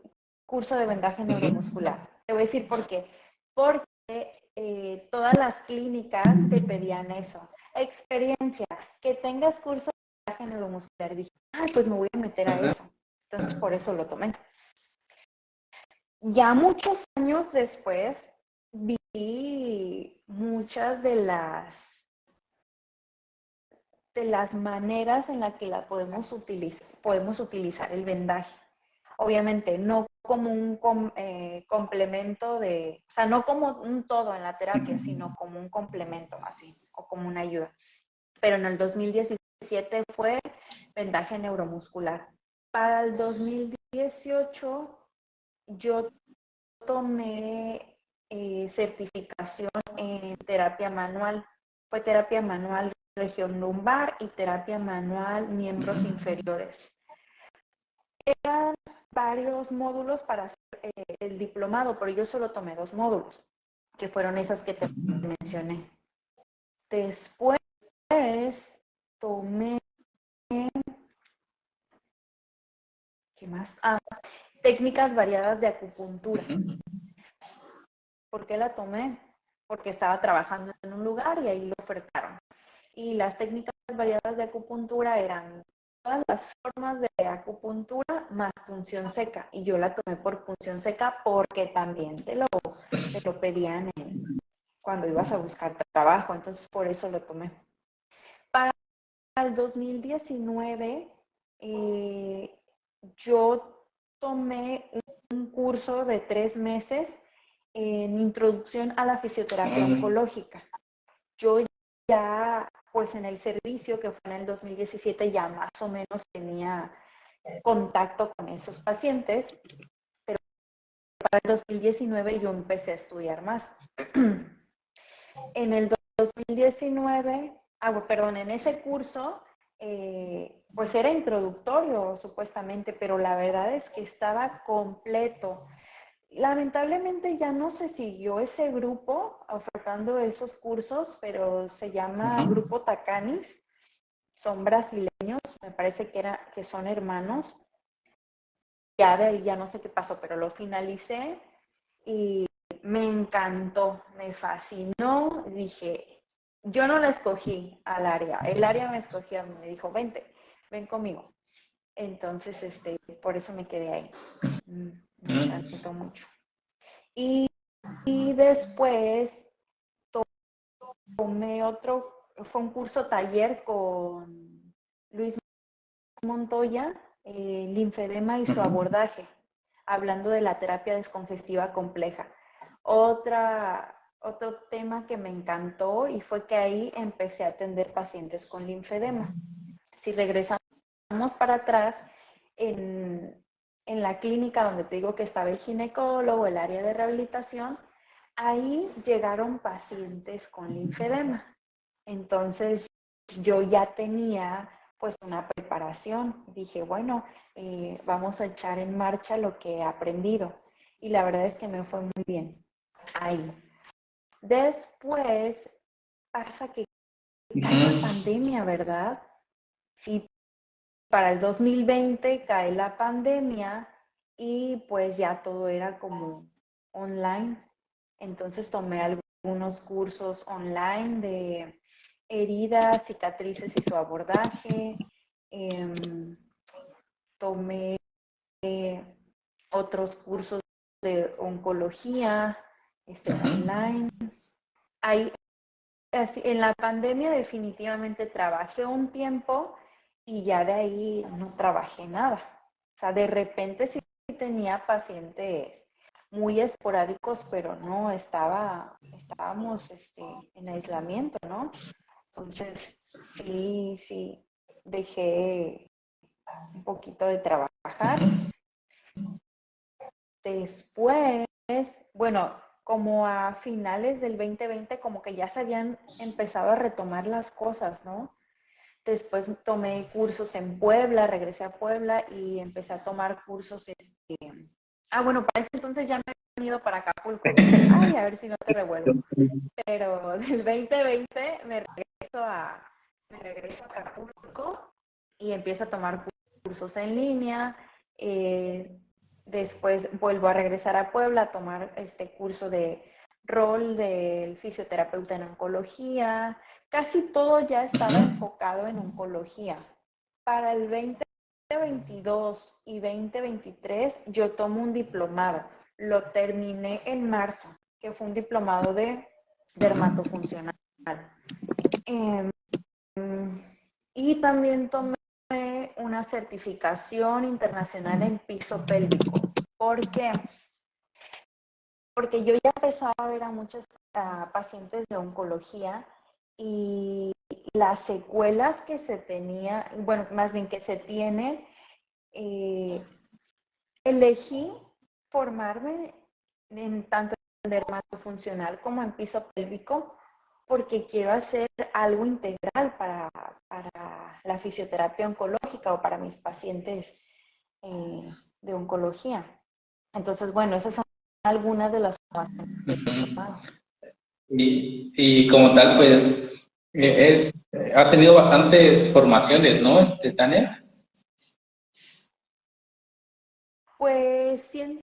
curso de vendaje neuromuscular. Te voy a decir por qué. Porque eh, todas las clínicas te pedían eso. Experiencia, que tengas curso de vendaje neuromuscular. Dije, ah, pues me voy a meter a eso. Entonces, por eso lo tomé. Ya muchos años después, vi muchas de las de las maneras en las que la podemos utilizar, podemos utilizar el vendaje. Obviamente, no como un eh, complemento de, o sea, no como un todo en la terapia, sino como un complemento así, o como una ayuda. Pero en el 2017 fue vendaje neuromuscular. Para el 2018 yo tomé eh, certificación en terapia manual. Fue terapia manual región lumbar y terapia manual miembros inferiores. Eran varios módulos para hacer eh, el diplomado, pero yo solo tomé dos módulos, que fueron esas que te mencioné. Después tomé ¿Qué más? Ah, técnicas variadas de acupuntura. ¿Por qué la tomé? Porque estaba trabajando en un lugar y ahí lo ofertaron. Y las técnicas variadas de acupuntura eran todas las formas de acupuntura más punción seca. Y yo la tomé por punción seca porque también te lo, te lo pedían cuando ibas a buscar trabajo. Entonces, por eso lo tomé. Para el 2019, eh, yo tomé un curso de tres meses en introducción a la fisioterapia oncológica. Yo ya, pues en el servicio que fue en el 2017, ya más o menos tenía contacto con esos pacientes, pero para el 2019 yo empecé a estudiar más. en el 2019, ah, perdón, en ese curso eh, pues era introductorio supuestamente, pero la verdad es que estaba completo. Lamentablemente ya no se siguió ese grupo ofertando esos cursos, pero se llama Grupo Tacanis. Son brasileños, me parece que, era, que son hermanos. Ya de ahí ya no sé qué pasó, pero lo finalicé y me encantó, me fascinó. Dije, yo no la escogí al área, el área me escogió a mí, me dijo, vente, ven conmigo. Entonces, este, por eso me quedé ahí. Me mm. encantó mucho. Y, después tomé otro, fue un curso taller con Luis Montoya, eh, linfedema y su abordaje, hablando de la terapia descongestiva compleja. Otra otro tema que me encantó y fue que ahí empecé a atender pacientes con linfedema. Si regresamos para atrás, en, en la clínica donde te digo que estaba el ginecólogo, el área de rehabilitación, ahí llegaron pacientes con linfedema. Entonces yo ya tenía pues una preparación. Dije, bueno, eh, vamos a echar en marcha lo que he aprendido. Y la verdad es que me fue muy bien ahí. Después pasa que la pandemia, ¿verdad? Sí, para el 2020 cae la pandemia y pues ya todo era como online. Entonces tomé algunos cursos online de heridas, cicatrices y su abordaje. Em, tomé otros cursos de oncología, este, online. Ahí, en la pandemia definitivamente trabajé un tiempo y ya de ahí no trabajé nada. O sea, de repente sí tenía pacientes muy esporádicos, pero no estaba, estábamos este, en aislamiento, ¿no? Entonces, sí, sí, dejé un poquito de trabajar. Después, bueno, como a finales del 2020, como que ya se habían empezado a retomar las cosas, ¿no? Después tomé cursos en Puebla, regresé a Puebla y empecé a tomar cursos. Este... Ah, bueno, para ese entonces ya me he venido para Acapulco. Ay, a ver si no te revuelvo. Pero del 2020 me regreso a, me regreso a Acapulco y empiezo a tomar cursos en línea. Eh, Después vuelvo a regresar a Puebla a tomar este curso de rol del fisioterapeuta en oncología. Casi todo ya estaba enfocado en oncología. Para el 2022 y 2023 yo tomo un diplomado. Lo terminé en marzo, que fue un diplomado de dermatofuncional. Em, y también tomé una certificación internacional en piso pélvico. ¿Por qué? Porque yo ya empezaba a ver a muchos pacientes de oncología y las secuelas que se tenía, bueno, más bien que se tienen, eh, elegí formarme en tanto en dermatofuncional como en piso pélvico porque quiero hacer algo integral para, la fisioterapia oncológica o para mis pacientes eh, de oncología. Entonces, bueno, esas son algunas de las y, y como tal, pues, eh, es, has tenido bastantes formaciones, ¿no, este, Tania? Pues siento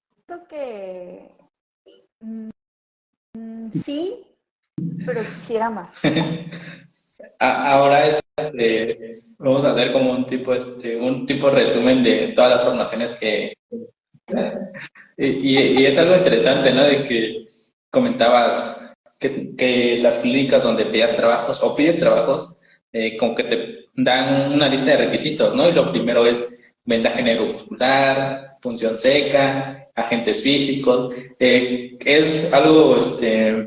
que mm, sí, pero quisiera más. Ahora este, vamos a hacer como un tipo, este, un tipo de resumen de todas las formaciones que... y, es algo interesante, ¿no? De que comentabas que, las clínicas donde pidas trabajos o pides trabajos, eh, como que te dan una lista de requisitos, ¿no? Y lo primero es vendaje neuromuscular, función seca, agentes físicos. Eh, es algo este,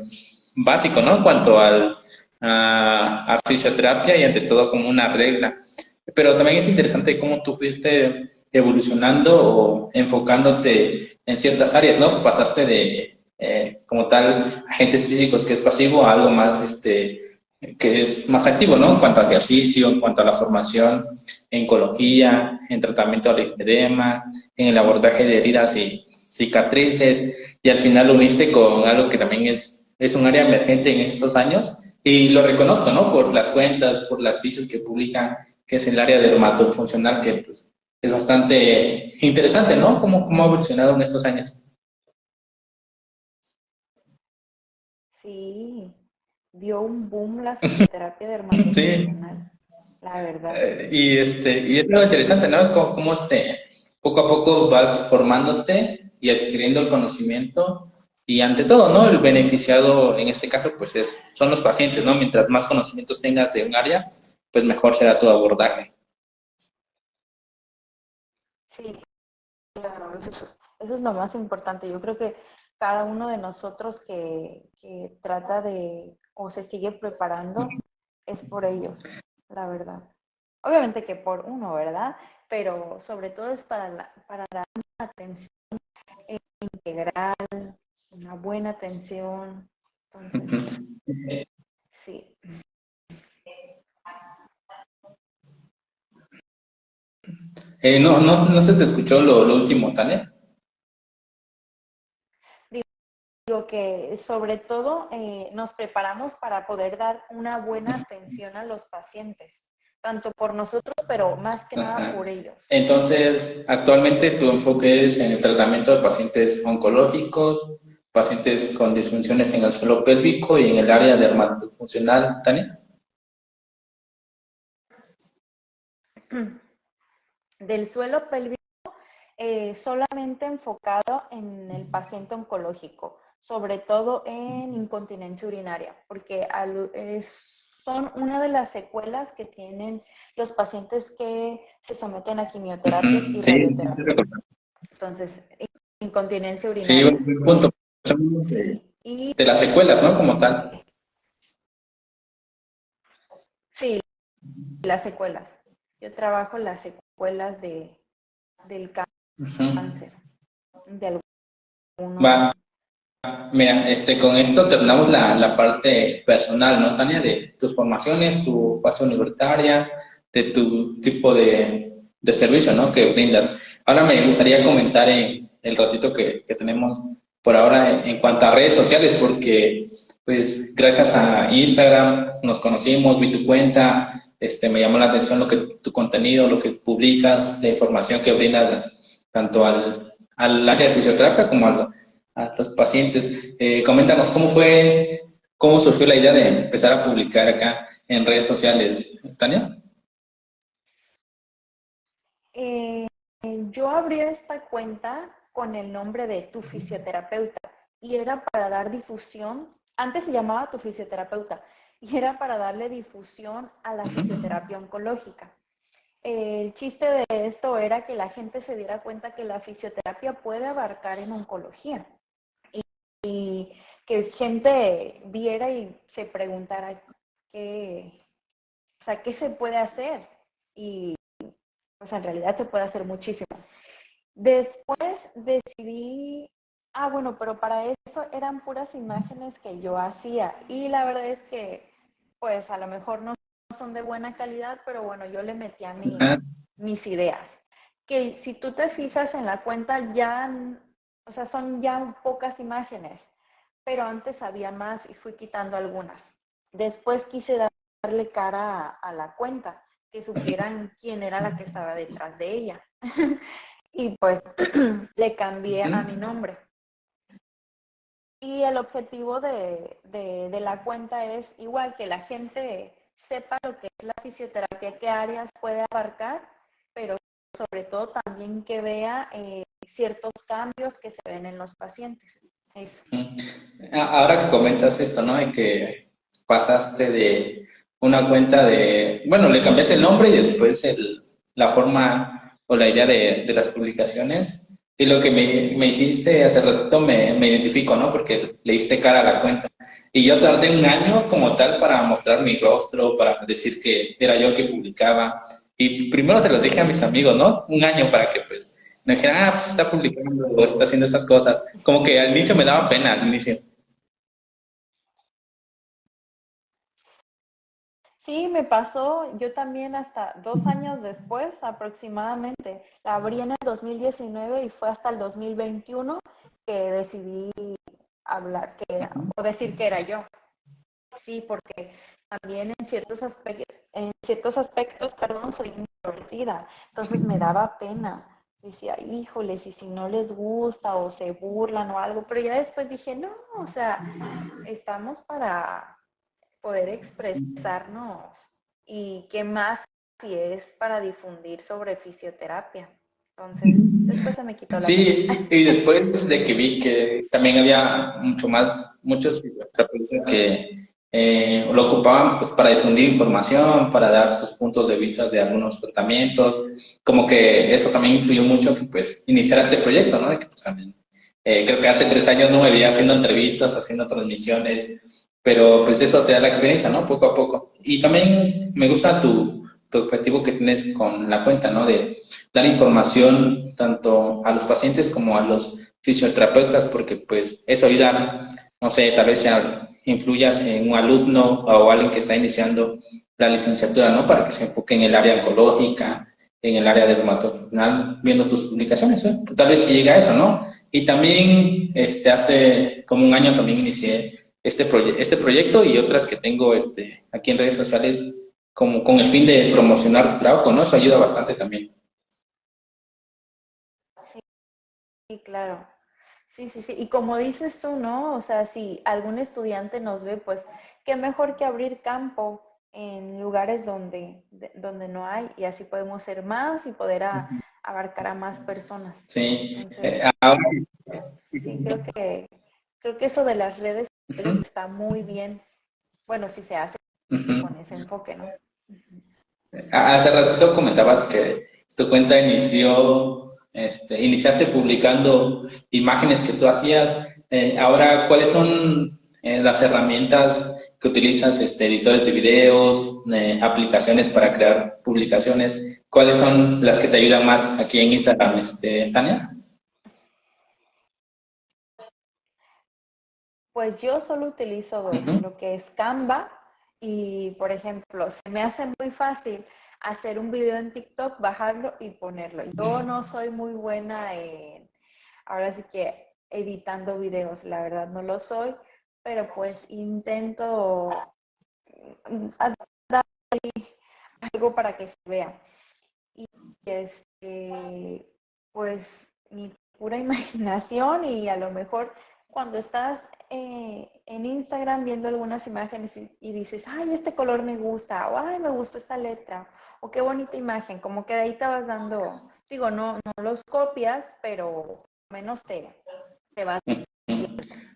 básico, ¿no? En cuanto al, a, fisioterapia y ante todo como una regla. Pero también es interesante cómo tú fuiste evolucionando o enfocándote en ciertas áreas, ¿no? Pasaste de, eh, como tal, agentes físicos que es pasivo a algo más, este, que es más activo, ¿no? En cuanto al ejercicio, en cuanto a la formación en oncología, en tratamiento del edema, en el abordaje de heridas y cicatrices, y al final lo uniste con algo que también es es un área emergente en estos años y lo reconozco, ¿no? Por las cuentas, por las fisios que publican, que es el área dermatofuncional, que pues, es bastante interesante, ¿no? ¿Cómo, cómo ha evolucionado en estos años? Sí, dio un boom la fisioterapia dermatofuncional, la verdad. Eh, y, este, y es algo interesante, ¿no? Cómo, cómo este, poco a poco vas formándote y adquiriendo el conocimiento y ante todo, ¿no? El beneficiado en este caso, pues es, son los pacientes, ¿no? Mientras más conocimientos tengas de un área, pues mejor será tu abordaje. Sí, claro, eso, es lo más importante. Yo creo que cada uno de nosotros que, que trata de o se sigue preparando es por ellos, la verdad. Obviamente que por uno, ¿verdad? Pero sobre todo es para, para dar una atención integral, una buena atención. Entonces, sí. Eh, no, no, no se te escuchó lo, último, Tania. Digo que sobre todo eh, nos preparamos para poder dar una buena atención a los pacientes, tanto por nosotros, pero más que nada por ellos. Entonces, actualmente tu enfoque es en el tratamiento de pacientes oncológicos, pacientes con disfunciones en el suelo pélvico y en el área dermatofuncional, Tania? Del suelo pélvico, eh, solamente enfocado en el paciente oncológico, sobre todo en incontinencia urinaria, porque son una de las secuelas que tienen los pacientes que se someten a quimioterapias y radioterapias. Entonces, incontinencia urinaria. Sí, punto de las secuelas, ¿no? Como tal. Sí, las secuelas. Yo trabajo las secuelas de, del cáncer. De Va. Mira, este, con esto terminamos la, la, parte personal, ¿no, Tania? De tus formaciones, tu fase universitaria, de tu tipo de, de servicio, ¿no? Que brindas. Ahora me gustaría comentar en el ratito que, que tenemos por ahora en cuanto a redes sociales, porque pues gracias a Instagram nos conocimos, vi tu cuenta, este, me llamó la atención lo que tu contenido, lo que publicas, la información que brindas tanto al, al área de fisioterapia como a, los pacientes. Eh, coméntanos cómo fue, cómo surgió la idea de empezar a publicar acá en redes sociales, Tania. Eh, yo abrí esta cuenta con el nombre de tu fisioterapeuta y era para dar difusión, antes se llamaba tu fisioterapeuta, y era para darle difusión a la fisioterapia oncológica. El chiste de esto era que la gente se diera cuenta que la fisioterapia puede abarcar en oncología y, que gente viera y se preguntara qué, o sea, qué se puede hacer y pues en realidad se puede hacer muchísimo. Después decidí, ah, bueno, pero para eso eran puras imágenes que yo hacía y la verdad es que pues a lo mejor no son de buena calidad, pero bueno, yo le metía mi, mis ideas. Que si tú te fijas en la cuenta ya, o sea, son ya pocas imágenes, pero antes había más y fui quitando algunas. Después quise darle cara a, la cuenta, que supieran quién era la que estaba detrás de ella. y pues le cambié a mi nombre. Y el objetivo de, de, la cuenta es igual que la gente sepa lo que es la fisioterapia, qué áreas puede abarcar, pero sobre todo también que vea eh, ciertos cambios que se ven en los pacientes. Ahora que comentas esto, ¿no? De que pasaste de una cuenta de, bueno, le cambiaste el nombre y después el, la forma o la idea de, de las publicaciones. Y lo que me, me dijiste hace ratito me, me, identifico, ¿no? Porque le diste cara a la cuenta. Y yo tardé un año como tal para mostrar mi rostro, para decir que era yo que publicaba. Y primero se los dije a mis amigos, ¿no? Un año para que pues me dijeran, ah, pues está publicando o está haciendo estas cosas. Como que al inicio me daba pena, al inicio. Sí, me pasó, yo también hasta dos años después aproximadamente, la abrí en el 2019 y fue hasta el 2021 que decidí hablar que o decir que era yo. Sí, porque también en ciertos aspectos, en ciertos aspectos, perdón, soy introvertida, entonces me daba pena. Decía, híjoles, y si no les gusta o se burlan o algo, pero ya después dije, no, o sea, estamos para poder expresarnos y qué más si es para difundir sobre fisioterapia. Entonces, después se me quitó la Sí, y después de que vi que también había mucho más, muchos fisioterapeutas que eh, lo ocupaban pues para difundir información, para dar sus puntos de vista de algunos tratamientos, como que eso también influyó mucho que pues iniciara este proyecto, ¿no? Pues también, eh, creo que hace tres años no me veía haciendo entrevistas, haciendo transmisiones, pero pues eso te da la experiencia, ¿no? Poco a poco. Y también me gusta tu, tu objetivo que tienes con la cuenta, ¿no? De dar información tanto a los pacientes como a los fisioterapeutas, porque pues eso ayuda, no sé, tal vez ya influyas en un alumno o alguien que está iniciando la licenciatura, ¿no? Para que se enfoque en el área oncológica, en el área dermatológica, viendo tus publicaciones, ¿eh? Tal vez si llega a eso, ¿no? Y también, este, hace como un año también inicié este, este proyecto y otras que tengo este, aquí en redes sociales como con el fin de promocionar tu trabajo, ¿no? Eso ayuda bastante también. Sí, claro. Sí, sí, sí. Y como dices tú, ¿no? O sea, si algún estudiante nos ve, pues qué mejor que abrir campo en lugares donde, donde no hay y así podemos ser más y poder abarcar a más personas. Sí. Eh, sí, creo que, creo que eso de las redes está muy bien. Bueno, si se hace con ese enfoque, ¿no? Hace ratito comentabas que tu cuenta inició, este, iniciaste publicando imágenes que tú hacías. Eh, ahora, ¿cuáles son eh, las herramientas que utilizas, este, editores de videos, eh, aplicaciones para crear publicaciones? ¿Cuáles son las que te ayudan más aquí en Instagram, este, Tania? Pues yo solo utilizo dos, lo que es Canva y, por ejemplo, se me hace muy fácil hacer un video en TikTok, bajarlo y ponerlo. Yo no soy muy buena en, ahora sí que editando videos, la verdad no lo soy, pero pues intento dar algo para que se vea. Y este, pues mi pura imaginación y a lo mejor cuando estás eh, en Instagram viendo algunas imágenes y, dices, ay, este color me gusta, o ay, me gustó esta letra, o qué bonita imagen, como que de ahí te vas dando, digo, no, no los copias, pero menos te, te vas.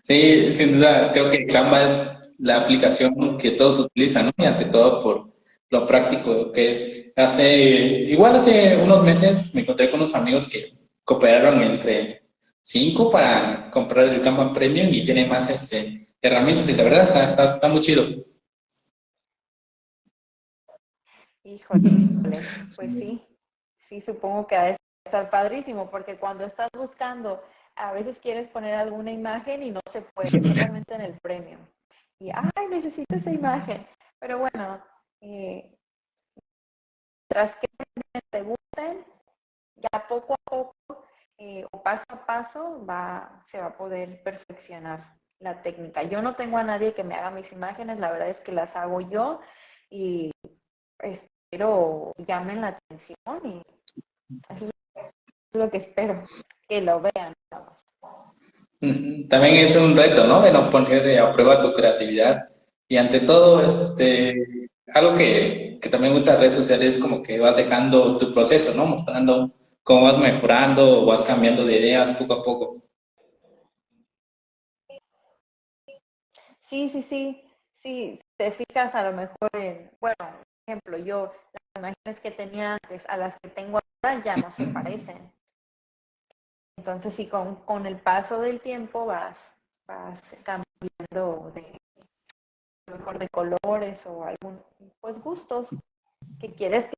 Sí, sin duda, creo que Canva es la aplicación que todos utilizan, ¿no? Y ante todo por lo práctico que es. Hace, igual hace unos meses me encontré con unos amigos que cooperaron entre cinco para comprar el Canva Premium y tiene más este, herramientas y la verdad está, está, está muy chido. Híjole, pues sí, sí, supongo que ha de estar padrísimo, porque cuando estás buscando, a veces quieres poner alguna imagen y no se puede, solamente en el premium. Y, ay, necesito esa imagen. Pero bueno, eh, tras que te gusten, ya poco a poco eh, o paso a paso va, se va a poder perfeccionar la técnica. Yo no tengo a nadie que me haga mis imágenes, la verdad es que las hago yo y espero llamen la atención y eso es lo que espero, que lo vean. También es un reto, ¿no? De no poner a prueba tu creatividad y ante todo, este, algo que, que también usa redes sociales es como que vas dejando tu proceso, ¿no? Mostrando cómo vas mejorando o vas cambiando de ideas poco a poco. Sí, sí, sí, sí, te fijas a lo mejor en, bueno, ejemplo, yo las imágenes que tenía antes a las que tengo ahora ya no se parecen. Entonces, sí, con, con el paso del tiempo vas, vas cambiando de, mejor de colores o algún, pues gustos que quieres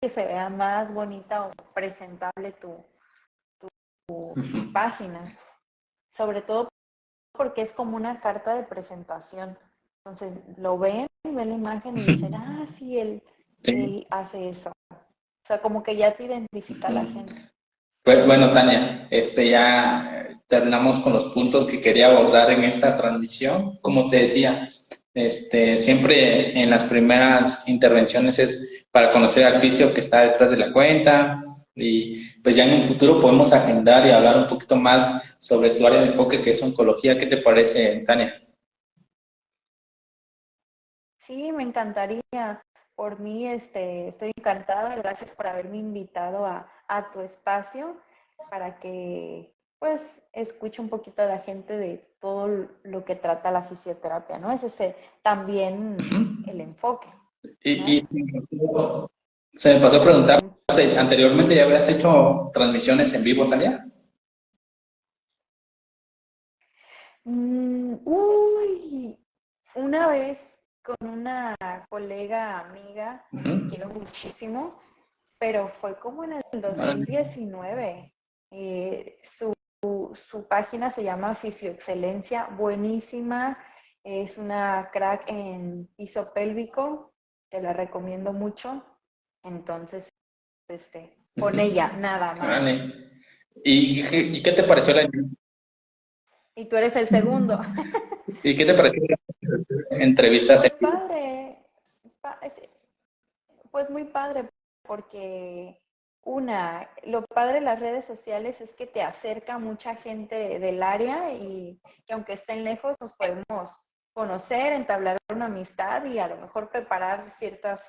que se vea más bonita o presentable tu, tu página. Sobre todo porque es como una carta de presentación. Entonces lo ven, ven la imagen y dicen, ah, sí, él, hace eso. O sea, como que ya te identifica la gente. Pues bueno, Tania, este ya terminamos con los puntos que quería abordar en esta transmisión. Como te decía, este, siempre en las primeras intervenciones es para conocer al fisio que está detrás de la cuenta y pues ya en un futuro podemos agendar y hablar un poquito más sobre tu área de enfoque que es oncología. ¿Qué te parece, Tania? Sí, me encantaría. Por mí, este, estoy encantada. Gracias por haberme invitado a, a tu espacio para que, pues, escuche un poquito a la gente de todo lo que trata la fisioterapia, ¿no? Es ese también el enfoque. Y, y, se me pasó a preguntar, anteriormente ya habías hecho transmisiones en vivo, Tania. Mm, uy, una vez con una colega amiga, quiero muchísimo, pero fue como en el 2019. Eh, su, su, página se llama Fisioexcelencia, buenísima. Es una crack en piso pélvico, te la recomiendo mucho. Entonces, este, con ella, nada más. ¿Y, ¿Y, qué te pareció la y tú eres el segundo. ¿Y qué te pareció la entrevista? Pues padre, pues muy padre, porque una, lo padre de las redes sociales es que te acerca mucha gente del área y que aunque estén lejos nos podemos conocer, entablar una amistad y a lo mejor preparar ciertos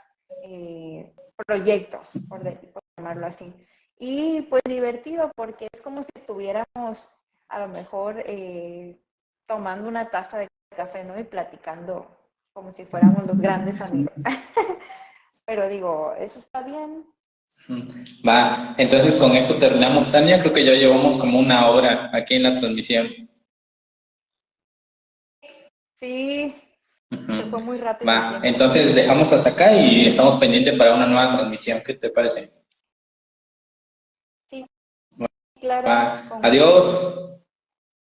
eh, proyectos, por, por llamarlo así. Y pues divertido porque es como si estuviéramos a lo mejor eh, tomando una taza de café, ¿no? Y platicando como si fuéramos los grandes amigos. Pero digo, eso está bien. Va, entonces con esto terminamos, Tania. Creo que ya llevamos como una hora aquí en la transmisión. Sí, se fue muy rápido. Va, entonces dejamos hasta acá y estamos pendientes para una nueva transmisión. ¿Qué te parece? Sí, claro. Adiós.